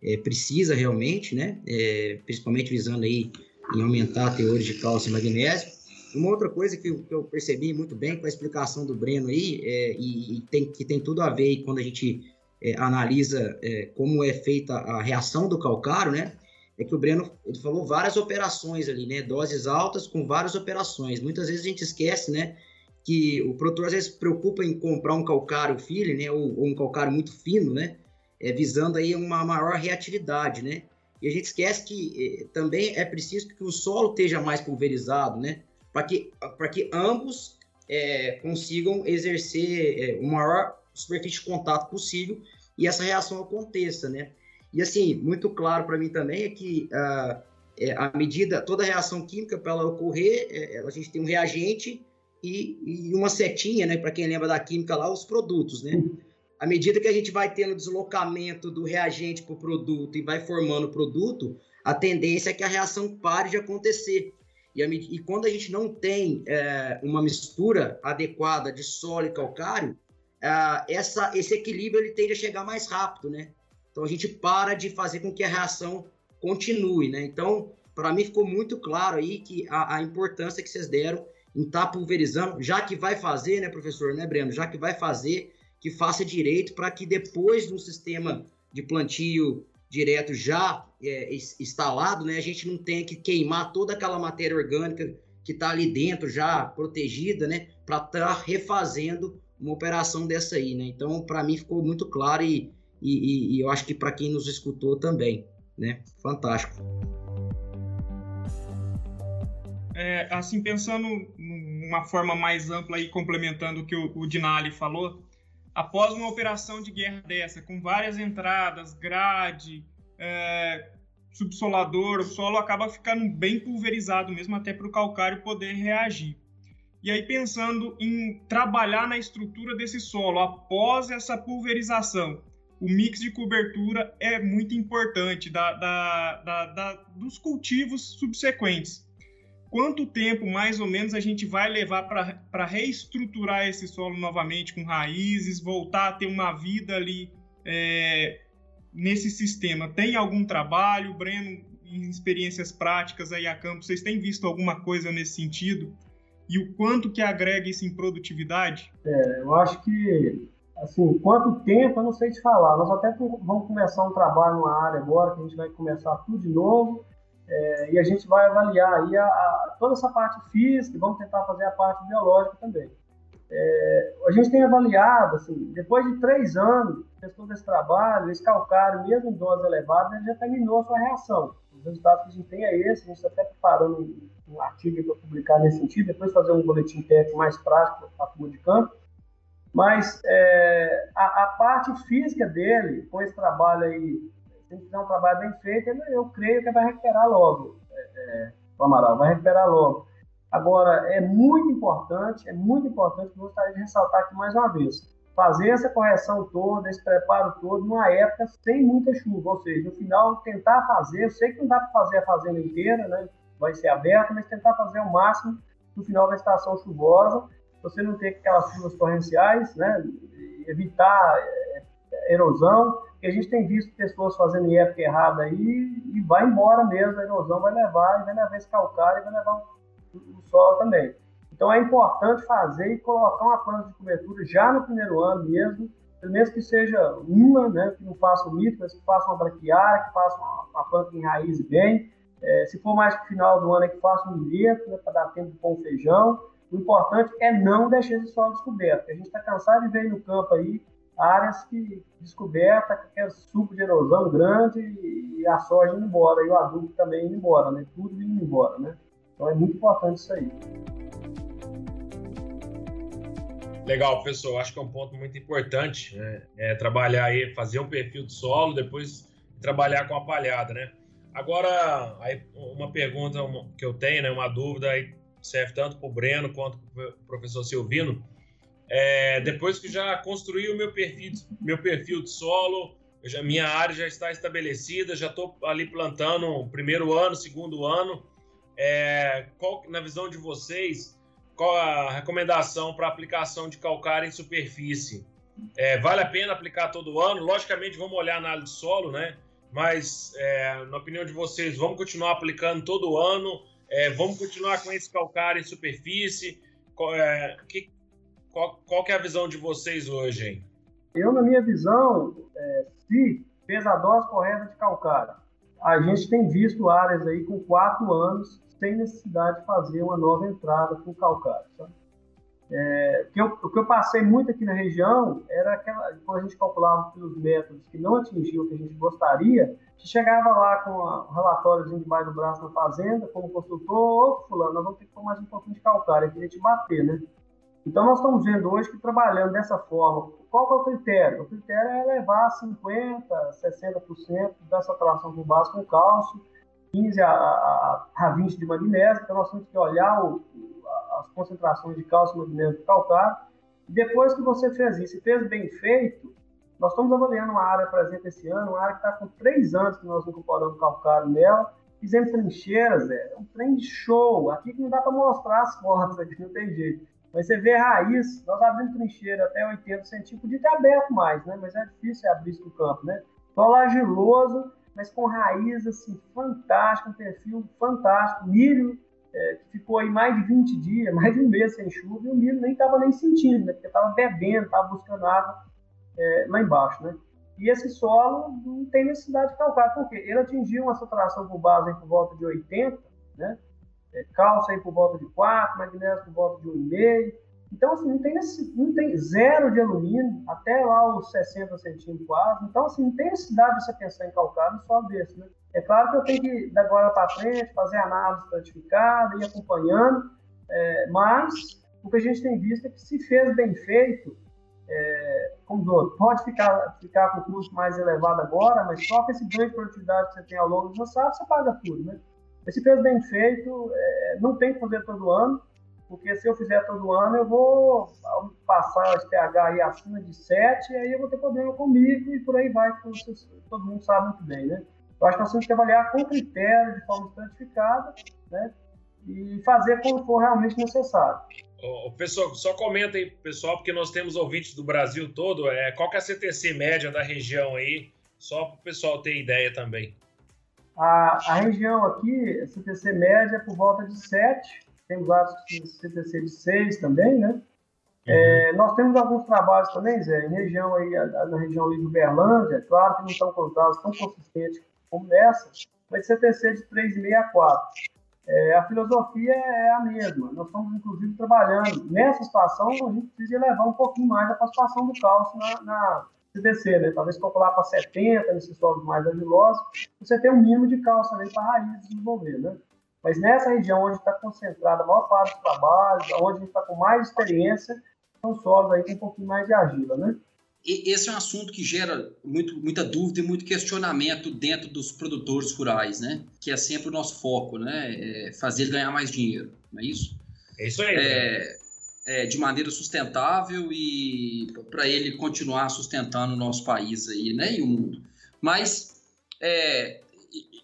é, precisa realmente, né, é, principalmente visando aí em aumentar a teores de cálcio e magnésio. Uma outra coisa que eu, que eu, percebi muito bem com a explicação do Breno aí, é, e, e, tem, que tem tudo a ver quando a gente é, analisa é, como é feita a reação do calcário, né? É que o Breno ele falou várias operações ali, né? Doses altas com várias operações. Muitas vezes a gente esquece, né? Que o produtor às vezes se preocupa em comprar um calcário fine, né? Ou, ou um calcário muito fino, né? É, visando aí uma maior reatividade, né? E a gente esquece que é, também é preciso que o solo esteja mais pulverizado, né? para que, que ambos é, consigam exercer é, o maior superfície de contato possível e essa reação aconteça, né? E assim, muito claro para mim também é que uh, é, a medida, toda reação química, para ela ocorrer, é, a gente tem um reagente e, e uma setinha, né? Para quem lembra da química lá, os produtos, né? À medida que a gente vai tendo deslocamento do reagente para o produto e vai formando o produto, a tendência é que a reação pare de acontecer. E, a, e quando a gente não tem é, uma mistura adequada de solo e calcário, é, essa, esse equilíbrio ele tende a chegar mais rápido, né? Então a gente para de fazer com que a reação continue, né? Então, para mim ficou muito claro aí que a, a importância que vocês deram em estar tá pulverizando, já que vai fazer, né, professor, né, Breno? Já que vai fazer, que faça direito para que depois do sistema de plantio direto já é, instalado, né, a gente não tem que queimar toda aquela matéria orgânica que está ali dentro já protegida, né, para estar tá refazendo uma operação dessa aí, né? Então, para mim ficou muito claro e, e, e eu acho que para quem nos escutou também, né? Fantástico. É, assim, pensando numa forma mais ampla e complementando o que o, o Dinali falou, após uma operação de guerra dessa, com várias entradas, grade, é, subsolador, o solo acaba ficando bem pulverizado mesmo, até para o calcário poder reagir. E aí, pensando em trabalhar na estrutura desse solo após essa pulverização, o mix de cobertura é muito importante da, da, da, dos cultivos subsequentes quanto tempo mais ou menos a gente vai levar para reestruturar esse solo novamente com raízes, voltar a ter uma vida ali é, nesse sistema? Tem algum trabalho, Breno, em experiências práticas aí a campo, vocês têm visto alguma coisa nesse sentido? E o quanto que agrega isso em produtividade? É, eu acho que, assim, quanto tempo, eu não sei te falar. Nós até vamos começar um trabalho numa área agora, que a gente vai começar tudo de novo, é, e a gente vai avaliar aí a, a toda essa parte física, vamos tentar fazer a parte biológica também. É, a gente tem avaliado, assim, depois de três anos, fez todo esse trabalho, esse calcário, mesmo em doses elevadas, ele já terminou a sua reação. Os resultados que a gente tem é esse, a gente está até preparando um, um artigo para publicar nesse sentido, depois fazer um boletim técnico mais prático para a turma de campo. Mas é, a, a, parte física dele, com esse trabalho aí, se fizer um trabalho bem feito, eu creio que vai recuperar logo, é, é, o Amaral, vai recuperar logo. Agora, é muito importante, é muito importante, gostaria de ressaltar aqui mais uma vez, fazer essa correção toda, esse preparo todo, numa época sem muita chuva, ou seja, no final tentar fazer, eu sei que não dá para fazer a fazenda inteira, né, vai ser aberta, mas tentar fazer o máximo no final da estação chuvosa, você não ter aquelas chuvas torrenciais, né, evitar é, erosão, que a gente tem visto pessoas fazendo em época errada aí e vai embora mesmo, a erosão vai levar, e vai levar esse calcário e vai levar o solo também. Então é importante fazer e colocar uma planta de cobertura já no primeiro ano mesmo, pelo menos que seja uma, né, que não faça um mito, mas que faça uma braquiária, que faça uma, uma planta em raiz bem. É, se for mais para o final do ano, é que faça um milheto, né, para dar tempo de pôr um feijão. O importante é não deixar esse solo descoberto. A gente está cansado de ver no campo aí áreas que descoberta, que é suco de erosão grande e a soja indo embora, e o adubo também indo embora, né? Tudo indo embora, né? Então é muito importante isso aí. Legal, professor. Acho que é um ponto muito importante, né? É trabalhar aí, fazer um perfil de solo, depois trabalhar com a palhada, né? Agora, aí, uma pergunta que eu tenho, né? Uma dúvida aí serve tanto para o Breno quanto para o professor Silvino. É, depois que já construí o meu perfil, meu perfil de solo, já, minha área já está estabelecida, já estou ali plantando primeiro ano, segundo ano. É, qual, na visão de vocês, qual a recomendação para aplicação de calcário em superfície? É, vale a pena aplicar todo ano? Logicamente, vamos olhar a análise de solo, né? Mas, é, na opinião de vocês, vamos continuar aplicando todo ano? É, vamos continuar com esse calcário em superfície? Qual, é, que, qual, qual que é a visão de vocês hoje, hein? Eu, na minha visão, é, se fez a dose correta de calcário, a gente tem visto áreas aí com quatro anos sem necessidade de fazer uma nova entrada com calcário. Sabe? É, o, que eu, o, que eu, passei muito aqui na região era aquela, quando a gente calculava pelos métodos que não atingiam o que a gente gostaria, a gente chegava lá com um relatório debaixo do braço na fazenda, como consultor, ô fulano, nós vamos ter que pôr mais um pouquinho de calcário, queria te bater, né? Então nós estamos vendo hoje que trabalhando dessa forma, qual é o critério? O critério é levar 50%, 60% dessa tração por base com cálcio, 15 a, a, a 20 de magnésio, então nós temos que olhar o, as concentrações de cálcio, magnésio e calcário. Depois que você fez isso e fez bem feito, nós estamos avaliando uma área, por exemplo, esse ano, uma área que está com três anos que nós incorporamos calcário nela, fizemos trincheiras, é um trem de show, aqui que não dá para mostrar as fotos, aqui não tem jeito. Mas você vê a raiz, nós abrimos trincheira até 80 centímetros, podia ter aberto mais, né? Mas é difícil abrir isso no campo, né? Argiloso, mas com raiz assim fantástica, um perfil fantástico, milho é, que ficou aí mais de 20 dias, mais de um mês sem chuva, e o milho nem estava nem sentindo, né? Porque estava bebendo, estava buscando água é, lá embaixo, né? E esse solo não tem necessidade de calcar, porque ele atingiu uma saturação por base por volta de 80, né? É, cálcio aí por volta de 4, magnésio por volta de 1,5, então, assim, não tem, não tem zero de alumínio, até lá os 60 centímetros quase. Então, assim, não tem necessidade de você pensar em calcário só desse, né? É claro que eu tenho que, da agora para frente, fazer análise estratificada, ir acompanhando, é, mas o que a gente tem visto é que se fez bem feito, é, como diz pode ficar, ficar com custo mais elevado agora, mas só com esse ganho de produtividade que você tem ao longo do lançado, você paga tudo, né? Mas se fez bem feito, é, não tem que fazer todo ano, porque se eu fizer todo ano, eu vou passar o pH aí acima de 7, e aí eu vou ter problema comigo e por aí vai, que todo mundo sabe muito bem, né? Eu acho que nós temos que avaliar com critério, de forma estratificada, né? E fazer quando for realmente necessário. Ô, pessoal, só comenta aí, pessoal, porque nós temos ouvintes do Brasil todo. É, qual que é a CTC média da região aí? Só para o pessoal ter ideia também. A, a região aqui, a CTC média é por volta de 7, temos vários CTC de 6 também, né? Uhum. É, nós temos alguns trabalhos também, Zé, em região aí, na região ali de Uberlândia, claro que não estão contados tão consistentes como nessa, mas CTC de 3,6 a 4. é, a filosofia é a mesma. Nós estamos, inclusive, trabalhando. Nessa situação, a gente precisa levar um pouquinho mais a participação do cálcio na, na CDC, né? Talvez calcular para 70 nesses solos mais argilosos, você tem um mínimo de cálcio ali para a raiz desenvolver, né? Mas nessa região onde está concentrada a maior parte dos trabalhos, onde a gente está com mais experiência, são solos aí com um pouquinho mais de argila, né? Esse é um assunto que gera muito, muita dúvida e muito questionamento dentro dos produtores rurais, né? Que é sempre o nosso foco, né? É fazer ele ganhar mais dinheiro, não é isso? É isso aí. É, é, de maneira sustentável e para ele continuar sustentando o nosso país aí, né? E o mundo. Mas é,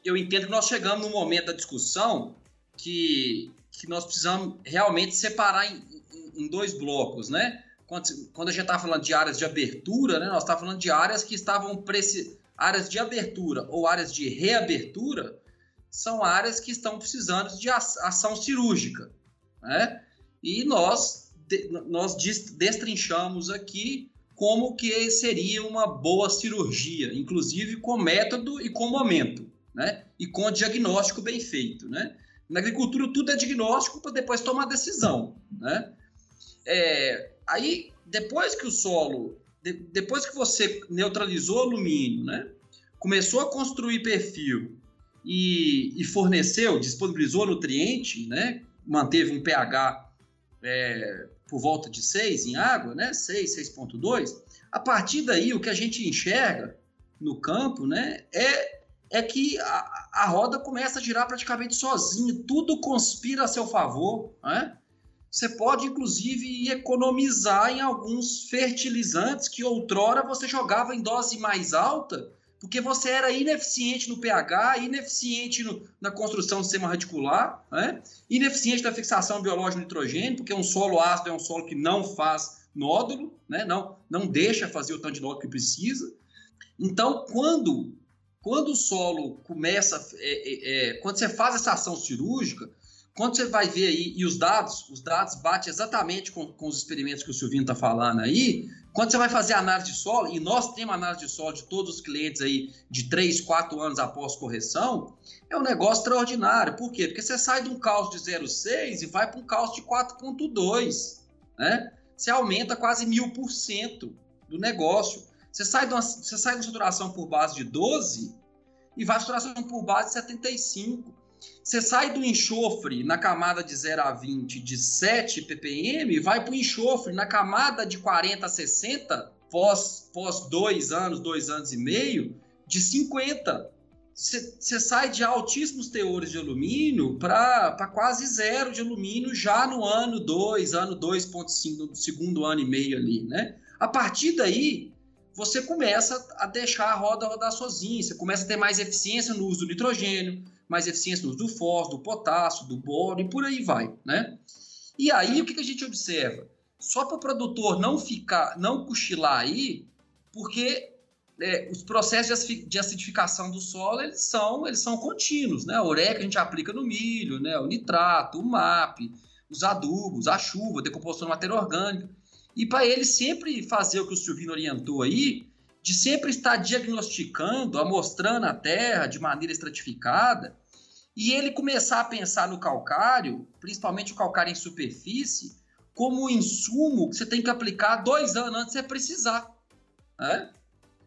eu entendo que nós chegamos num momento da discussão que, que nós precisamos realmente separar em, em, em dois blocos, né? Quando, a gente está falando de áreas de abertura, né, nós estamos falando de áreas que estavam preci... áreas de abertura ou áreas de reabertura são áreas que estão precisando de ação cirúrgica, né? E nós nós destrinchamos aqui como que seria uma boa cirurgia, inclusive com método e com momento, né? E com diagnóstico bem feito, né? Na agricultura tudo é diagnóstico para depois tomar decisão, né? É, Aí, depois que o solo, de, depois que você neutralizou o alumínio, né, começou a construir perfil e, e forneceu, disponibilizou nutriente, né, manteve um pH é, por volta de 6 em água, né, 6, 6.2, a partir daí o que a gente enxerga no campo né, é, é que a, a roda começa a girar praticamente sozinha, tudo conspira a seu favor, né? Você pode, inclusive, economizar em alguns fertilizantes que outrora você jogava em dose mais alta, porque você era ineficiente no pH, ineficiente no, na construção do sistema radicular, né? ineficiente na fixação biológica do nitrogênio, porque um solo ácido é um solo que não faz nódulo, né? não, não deixa fazer o tanto de nódulo que precisa. Então, quando, quando o solo começa, é, é, é, quando você faz essa ação cirúrgica, quando você vai ver aí, e os dados, os dados batem exatamente com, com os experimentos que o Silvino está falando aí, quando você vai fazer análise de solo, e nós temos análise de solo de todos os clientes aí de 3, 4 anos após correção, é um negócio extraordinário. Por quê? Porque você sai de um cálcio de 0,6 e vai para um cálcio de 4,2, né? Você aumenta quase mil por cento do negócio. Você sai, de uma, você sai de uma saturação por base de 12 e vai para saturação por base de 75. Você sai do enxofre na camada de 0 a 20 de 7 ppm vai para o enxofre na camada de 40 a 60, pós, pós dois anos, dois anos e meio, de 50. Você sai de altíssimos teores de alumínio para quase zero de alumínio já no ano 2, ano 2.5, no segundo ano e meio ali, né? A partir daí, você começa a deixar a roda rodar sozinha, você começa a ter mais eficiência no uso do nitrogênio, mais eficiência no uso do fósforo, do potássio, do boro e por aí vai, né? E aí o que, que a gente observa? Só para o produtor não ficar, não cochilar aí, porque é, os processos de acidificação do solo eles são, eles são contínuos, né? A ureia a gente aplica no milho, né? O nitrato, o MAP, os adubos, a chuva, a decomposição da matéria orgânica. E para ele sempre fazer o que o Silvino orientou aí, de sempre estar diagnosticando, amostrando a terra de maneira estratificada, e ele começar a pensar no calcário, principalmente o calcário em superfície, como um insumo que você tem que aplicar dois anos antes de você precisar. Né?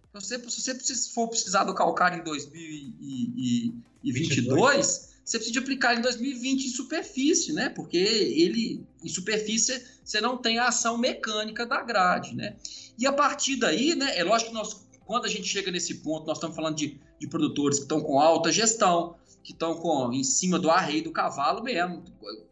Então, se você, for precisar do calcário em 2022, você precisa aplicar em 2020 em superfície, né? Porque ele, em superfície, você não tem a ação mecânica da grade, né? E a partir daí, né? É lógico que nós, quando a gente chega nesse ponto, nós estamos falando de, de produtores que estão com alta gestão, que estão com em cima do arreio do cavalo mesmo,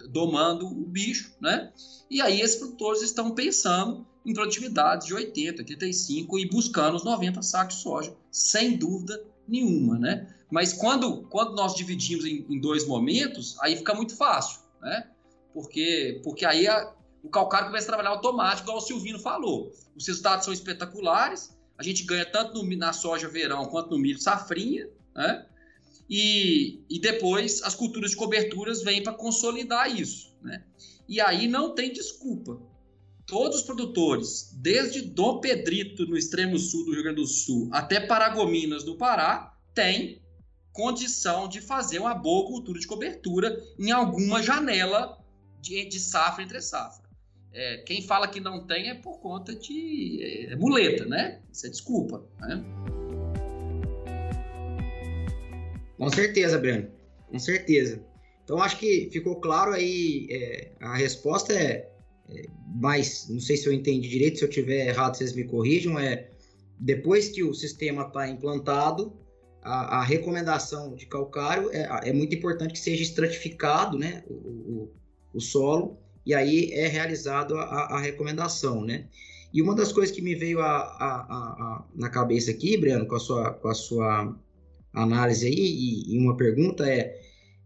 domando o bicho, né? E aí esses produtores estão pensando em produtividades de 80, 85 e buscando os 90 sacos de soja, sem dúvida nenhuma, né? Mas quando, quando nós dividimos em, em dois momentos, aí fica muito fácil, né? Porque, porque aí a, o calcário começa a trabalhar automático, igual o Silvino falou. Os resultados são espetaculares, a gente ganha tanto no, na soja verão quanto no milho safrinha, né? E, e depois as culturas de coberturas vêm para consolidar isso. Né? E aí não tem desculpa. Todos os produtores, desde Dom Pedrito, no extremo sul do Rio Grande do Sul, até Paragominas, do Pará, têm condição de fazer uma boa cultura de cobertura em alguma janela de, de safra entre safra. É, quem fala que não tem é por conta de é, muleta, né? Isso é desculpa, né? Com certeza, Breno. Com certeza. Então, acho que ficou claro aí. É, a resposta é, é, mas não sei se eu entendi direito. Se eu tiver errado, vocês me corrijam. É depois que o sistema está implantado, a, a, recomendação de calcário é, é, muito importante que seja estratificado, né? O, o, o solo e aí é realizado a, a, recomendação, né? E uma das coisas que me veio a, a, na cabeça aqui, Breno, com a sua, com a sua análise aí, e, e uma pergunta é,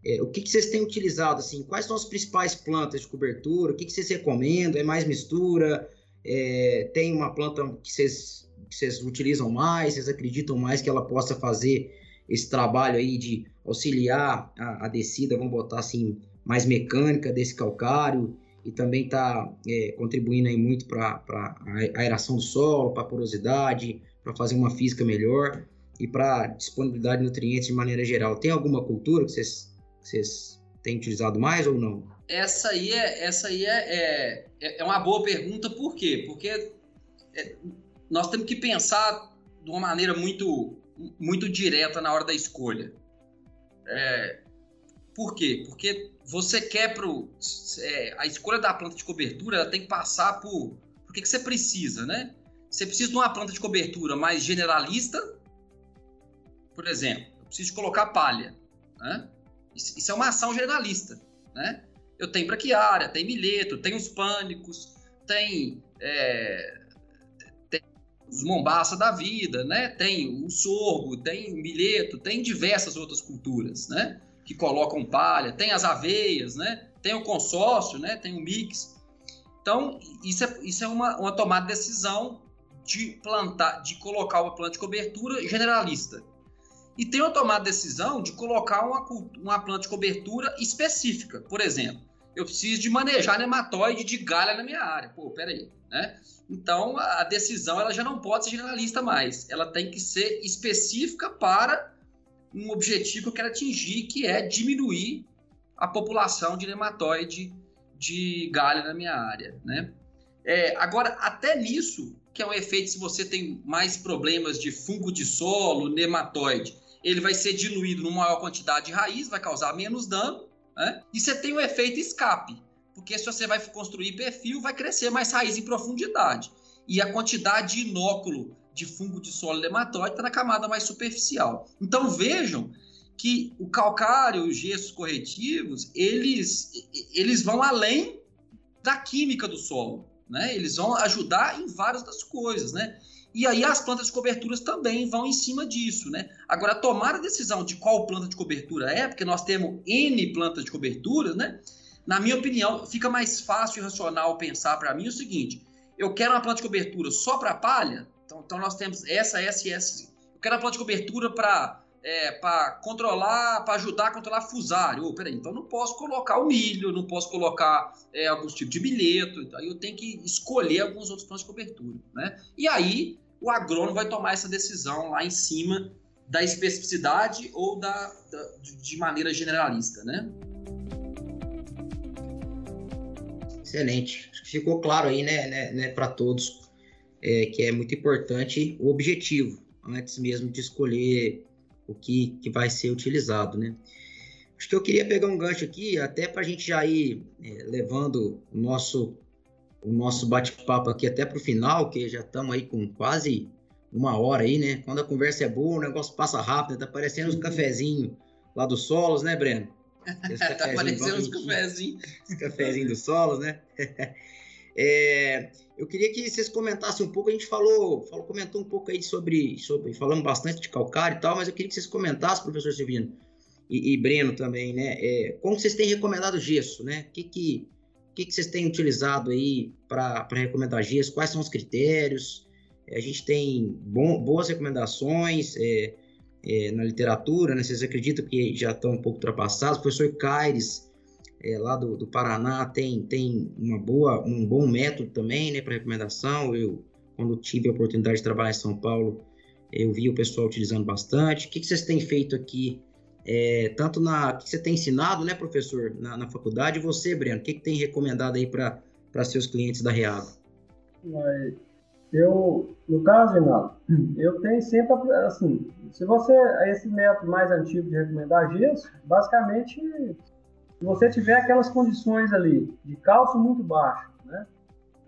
é, o que, que, vocês têm utilizado, assim, quais são as principais plantas de cobertura, o que, que vocês recomendam, é mais mistura, é, tem uma planta que vocês, que vocês utilizam mais, vocês acreditam mais que ela possa fazer esse trabalho aí de auxiliar a, a descida, vamos botar assim, mais mecânica desse calcário, e também está é, contribuindo aí muito para a aeração do solo, para a porosidade, para fazer uma física melhor e para disponibilidade de nutrientes de maneira geral. Tem alguma cultura que vocês, têm utilizado mais ou não? Essa aí é, essa aí é, é, é uma boa pergunta, por quê? Porque é, nós temos que pensar de uma maneira muito, muito direta na hora da escolha. É, por quê? Porque você quer pro. É, a escolha da planta de cobertura ela tem que passar por. Por que, que você precisa, né? Você precisa de uma planta de cobertura mais generalista. Por exemplo, eu preciso colocar palha. Né? Isso, isso é uma ação generalista. Né? Eu tenho braquiária, tem milheto, tem os pânicos, tem, é, tem os mombaça da vida, né? tem o sorgo, tem milheto, tem diversas outras culturas. Né? que colocam palha, tem as aveias, né? Tem o consórcio, né? Tem o mix. Então, isso é, isso é uma, uma tomada de decisão de plantar, de colocar uma planta de cobertura generalista. E tomada de decisão de colocar uma, uma planta de cobertura específica. Por exemplo, eu preciso de manejar nematóide de galha na minha área. Pô, peraí, né? Então, a decisão ela já não pode ser generalista mais. Ela tem que ser específica para um objetivo que eu quero atingir, que é diminuir a população de nematóide de galho na minha área, né? É, agora, até nisso, que é um efeito se você tem mais problemas de fungo de solo, nematóide, ele vai ser diluído numa maior quantidade de raiz, vai causar menos dano, né? E você tem o efeito escape, porque se você vai construir perfil, vai crescer mais raiz em profundidade. E a quantidade de inóculo de fungo de solo nematóide está na camada mais superficial. Então vejam que o calcário os gestos corretivos, eles, eles vão além da química do solo, né? Eles vão ajudar em várias das coisas, né? E aí as plantas de coberturas também vão em cima disso, né? Agora, tomar a decisão de qual planta de cobertura é, porque nós temos N plantas de cobertura, né? Na minha opinião, fica mais fácil e racional pensar para mim o seguinte: eu quero uma planta de cobertura só para palha, então, então nós temos essa, essa e essa. Eu quero a planta de cobertura para é, para controlar, para ajudar a controlar fusário. Oh, peraí, então não posso colocar o milho, não posso colocar é, alguns tipos de bilheto, então eu tenho que escolher alguns outros plantas de cobertura, né? E aí o agrônomo vai tomar essa decisão lá em cima da especificidade ou da, da de maneira generalista, né? Excelente. Ficou claro aí, né, né, né para todos é, que é muito importante o objetivo, antes mesmo de escolher o que, que vai ser utilizado, né? Acho que eu queria pegar um gancho aqui, até para a gente já ir é, levando o nosso, o nosso bate-papo aqui até para o final, que já estamos aí com quase uma hora aí, né? Quando a conversa é boa, o negócio passa rápido, tá parecendo os cafezinhos lá dos solos, né, Breno? tá parecendo os cafezinhos. Os cafezinhos dos solos, né? É, eu queria que vocês comentassem um pouco, a gente falou, falou, comentou um pouco aí sobre, sobre, falamos bastante de calcário e tal, mas eu queria que vocês comentassem, professor Silvino e, e Breno também, né, é, como vocês têm recomendado gesso, né, o que que, que que vocês têm utilizado aí para recomendar gesso, quais são os critérios, é, a gente tem bom, boas recomendações é, é, na literatura, né, vocês acreditam que já estão um pouco ultrapassados, o professor Caires é, lá do, do, Paraná tem, tem uma boa, um bom método também né, para recomendação. Eu, quando tive a oportunidade de trabalhar em São Paulo, eu vi o pessoal utilizando bastante. O que, que vocês têm feito aqui é, tanto na que você tem ensinado, né, professor, na, na faculdade, e você, Breno, o que, que tem recomendado aí para seus clientes da Reago? Eu, no caso, Reinaldo, eu tenho sempre, assim, se você, esse método mais antigo de recomendar gesso, basicamente, se você tiver aquelas condições ali de cálcio muito baixo, né,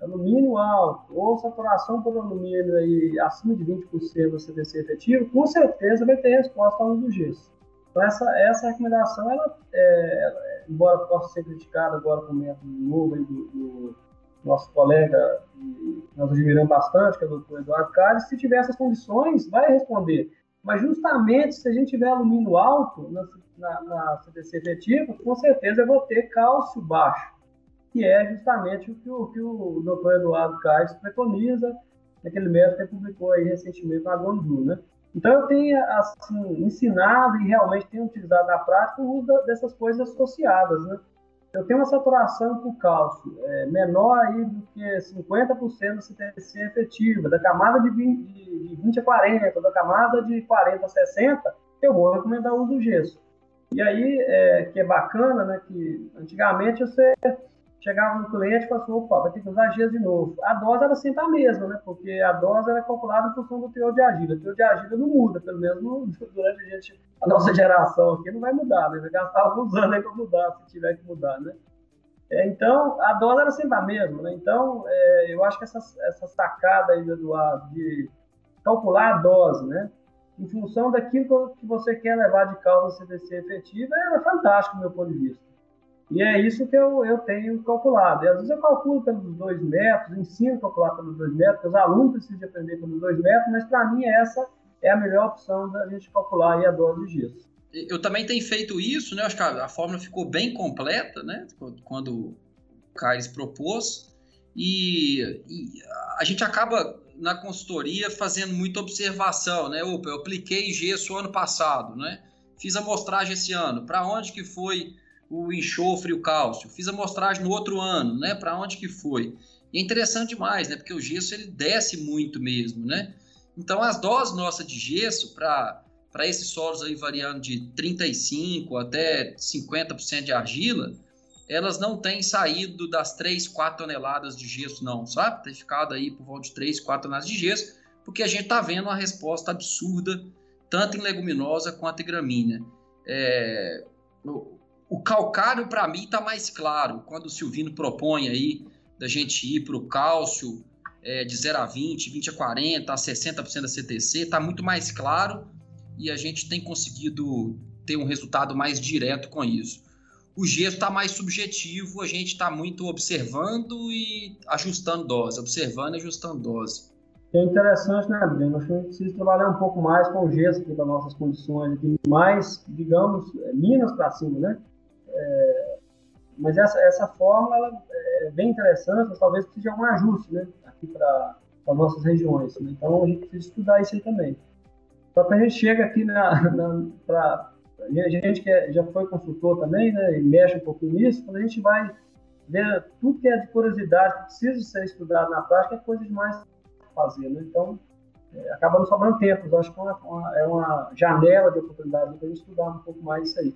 alumínio alto, ou saturação por alumínio aí acima de 20% do CDC efetivo, com certeza vai ter resposta ao uso do gesso. Então, essa, essa recomendação, ela, é, embora possa ser criticada agora com o método novo do, do, nosso colega, que nós admiramos bastante, que é o doutor Eduardo Carlos, se tiver essas condições, vai responder. Mas, justamente, se a gente tiver alumínio alto na, na, na CDC efetiva, com certeza eu vou ter cálcio baixo, que é justamente o que o, que o doutor Eduardo Carlos preconiza naquele método que publicou aí recentemente na Gondu, né? Então, eu tenho assim, ensinado e realmente tenho utilizado na prática o uso dessas coisas associadas. Né? Eu tenho uma saturação por cálcio é, menor aí do que 50% da CTC efetiva, da camada de 20, de 20 a 40, da camada de 40 a 60, eu vou recomendar o uso do gesso. E aí, é, que é bacana, né, que antigamente você chegava no cliente e falava assim, opa, vai ter que usar gesso de novo. A dose era sempre a mesma, né? Porque a dose era calculada em função do teor de argila. O teor de argila não muda, pelo menos no, durante a gente, a nossa geração aqui não vai mudar, né? Vai gastar alguns anos aí para mudar, se tiver que mudar, né? É, então, a dose era sempre a mesma, né? Então, é, eu acho que essa, essa sacada aí do Eduardo de calcular a dose, né? Em função daquilo que você quer levar de causa CDC efetiva, é fantástico do meu ponto de vista. E é isso que eu, eu tenho calculado. E às vezes eu calculo pelos dois metros, ensino a calcular pelos dois metros, os alunos precisam de aprender pelos dois metros, mas para mim essa é a melhor opção da gente calcular a dose de gesso. Eu também tenho feito isso, né? Acho que a, a fórmula ficou bem completa, né? Quando o Caires propôs. E, e, a gente acaba na consultoria fazendo muita observação, né? Opa, eu apliquei gesso ano passado, né? Fiz amostragem esse ano. Para onde que foi o enxofre e o cálcio. Fiz a amostragem no outro ano, né? Para onde que foi? E é interessante demais, né? Porque o gesso ele desce muito mesmo, né? Então as doses nossas de gesso para para esses solos aí variando de 35 até 50% de argila, elas não têm saído das 3, 4 toneladas de gesso não, sabe? Tem ficado aí por volta de 3, 4 toneladas de gesso, porque a gente está vendo uma resposta absurda, tanto em leguminosa quanto em gramínea. É, o calcário, para mim, está mais claro. Quando o Silvino propõe aí da gente ir para o cálcio é, de 0 a 20, 20 a 40, a 60% da CTC, está muito mais claro e a gente tem conseguido ter um resultado mais direto com isso. O gesso está mais subjetivo, a gente está muito observando e ajustando dose, observando e ajustando dose. É interessante, né, Breno? Acho que a gente precisa trabalhar um pouco mais com o gesso aqui das nossas condições, aqui, mais, digamos, Minas para cima, né? É, mas essa, essa fórmula ela é bem interessante, mas talvez precise de um ajuste né, aqui para as nossas regiões. Né? Então a gente precisa estudar isso aí também. Só que a gente chega aqui na, na para a gente que é, já foi consultor também, né, e mexe um pouquinho nisso, quando a gente vai ver tudo que é de curiosidade, que precisa ser estudado na prática, é coisa demais fazer, né? Então, é, acaba não sobrando tempo. Eu acho que é uma, uma, é uma janela de oportunidade para a gente estudar um pouco mais isso aí.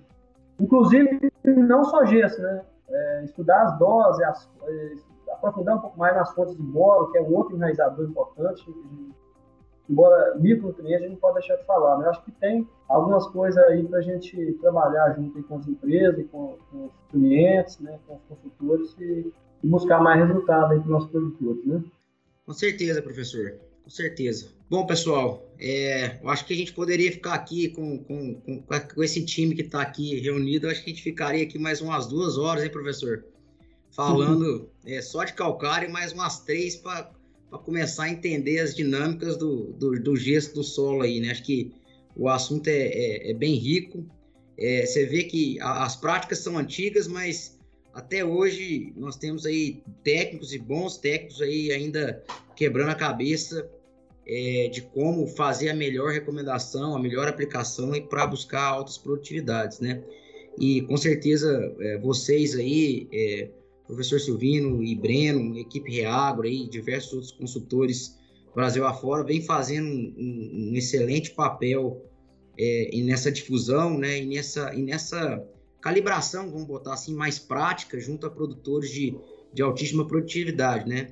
Inclusive, não só gesso, né? É, estudar as doses, as, é, aprofundar um pouco mais nas fontes de boro, que é um outro enraizador importante. Embora micronutrientes, a gente não pode deixar de falar. Eu acho que tem algumas coisas aí para a gente trabalhar junto com as empresas, com, com, os clientes, né? com os consultores e, e buscar mais resultado para os nossos produtores. Né? Com certeza, professor. Com certeza. Bom, pessoal, é, eu acho que a gente poderia ficar aqui com, com, com, com esse time que está aqui reunido. Eu acho que a gente ficaria aqui mais umas duas horas, hein, professor? Falando uhum. é, só de calcário, mais umas três para começar a entender as dinâmicas do, do, do, gesto do solo aí, né? Acho que o assunto é, é, é bem rico. É, você vê que a, as práticas são antigas, mas até hoje nós temos aí técnicos e bons técnicos aí ainda quebrando a cabeça é, de como fazer a melhor recomendação, a melhor aplicação para buscar altas produtividades, né? E com certeza é, vocês aí, é, professor Silvino e Breno, equipe Reagro aí, diversos outros consultores Brasil afora, vem fazendo um, um, excelente papel é, e nessa difusão, né, e nessa, e nessa calibração, vamos botar assim, mais prática junto a produtores de, de altíssima produtividade, né?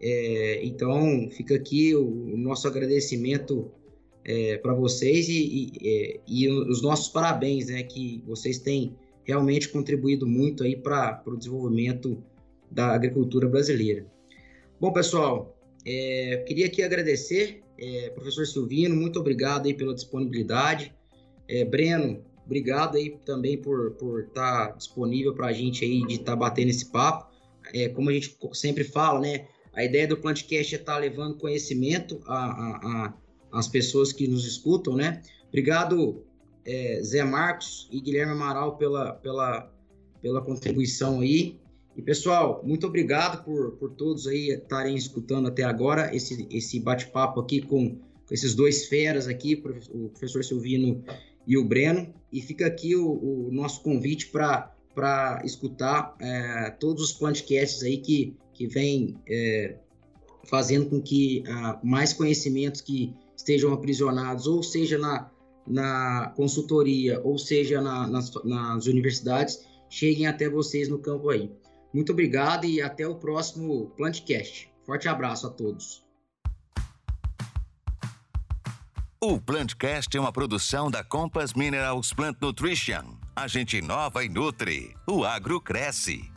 É, então, fica aqui o, o nosso agradecimento é, para vocês e, e, é, e, os nossos parabéns, né? Que vocês têm realmente contribuído muito aí para o desenvolvimento da agricultura brasileira. Bom, pessoal, é, queria aqui agradecer, é, professor Silvino, muito obrigado aí pela disponibilidade. É, Breno, obrigado aí também por estar por tá disponível para a gente aí de estar tá batendo esse papo. É, como a gente sempre fala, né? A ideia do Plantcast é estar tá levando conhecimento às pessoas que nos escutam, né? Obrigado, é, Zé Marcos e Guilherme Amaral pela, pela, pela contribuição aí. E pessoal, muito obrigado por, por todos aí estarem escutando até agora esse, esse bate-papo aqui com, com, esses dois feras aqui, o professor Silvino e o Breno. E fica aqui o, o nosso convite para escutar é, todos os podcasts aí que, que vem é, fazendo com que ah, mais conhecimentos que estejam aprisionados, ou seja na, na consultoria, ou seja na, nas, nas universidades, cheguem até vocês no campo aí. Muito obrigado e até o próximo Plantcast. Forte abraço a todos. O Plantcast é uma produção da Compass Minerals Plant Nutrition. A gente inova e nutre. O agro cresce.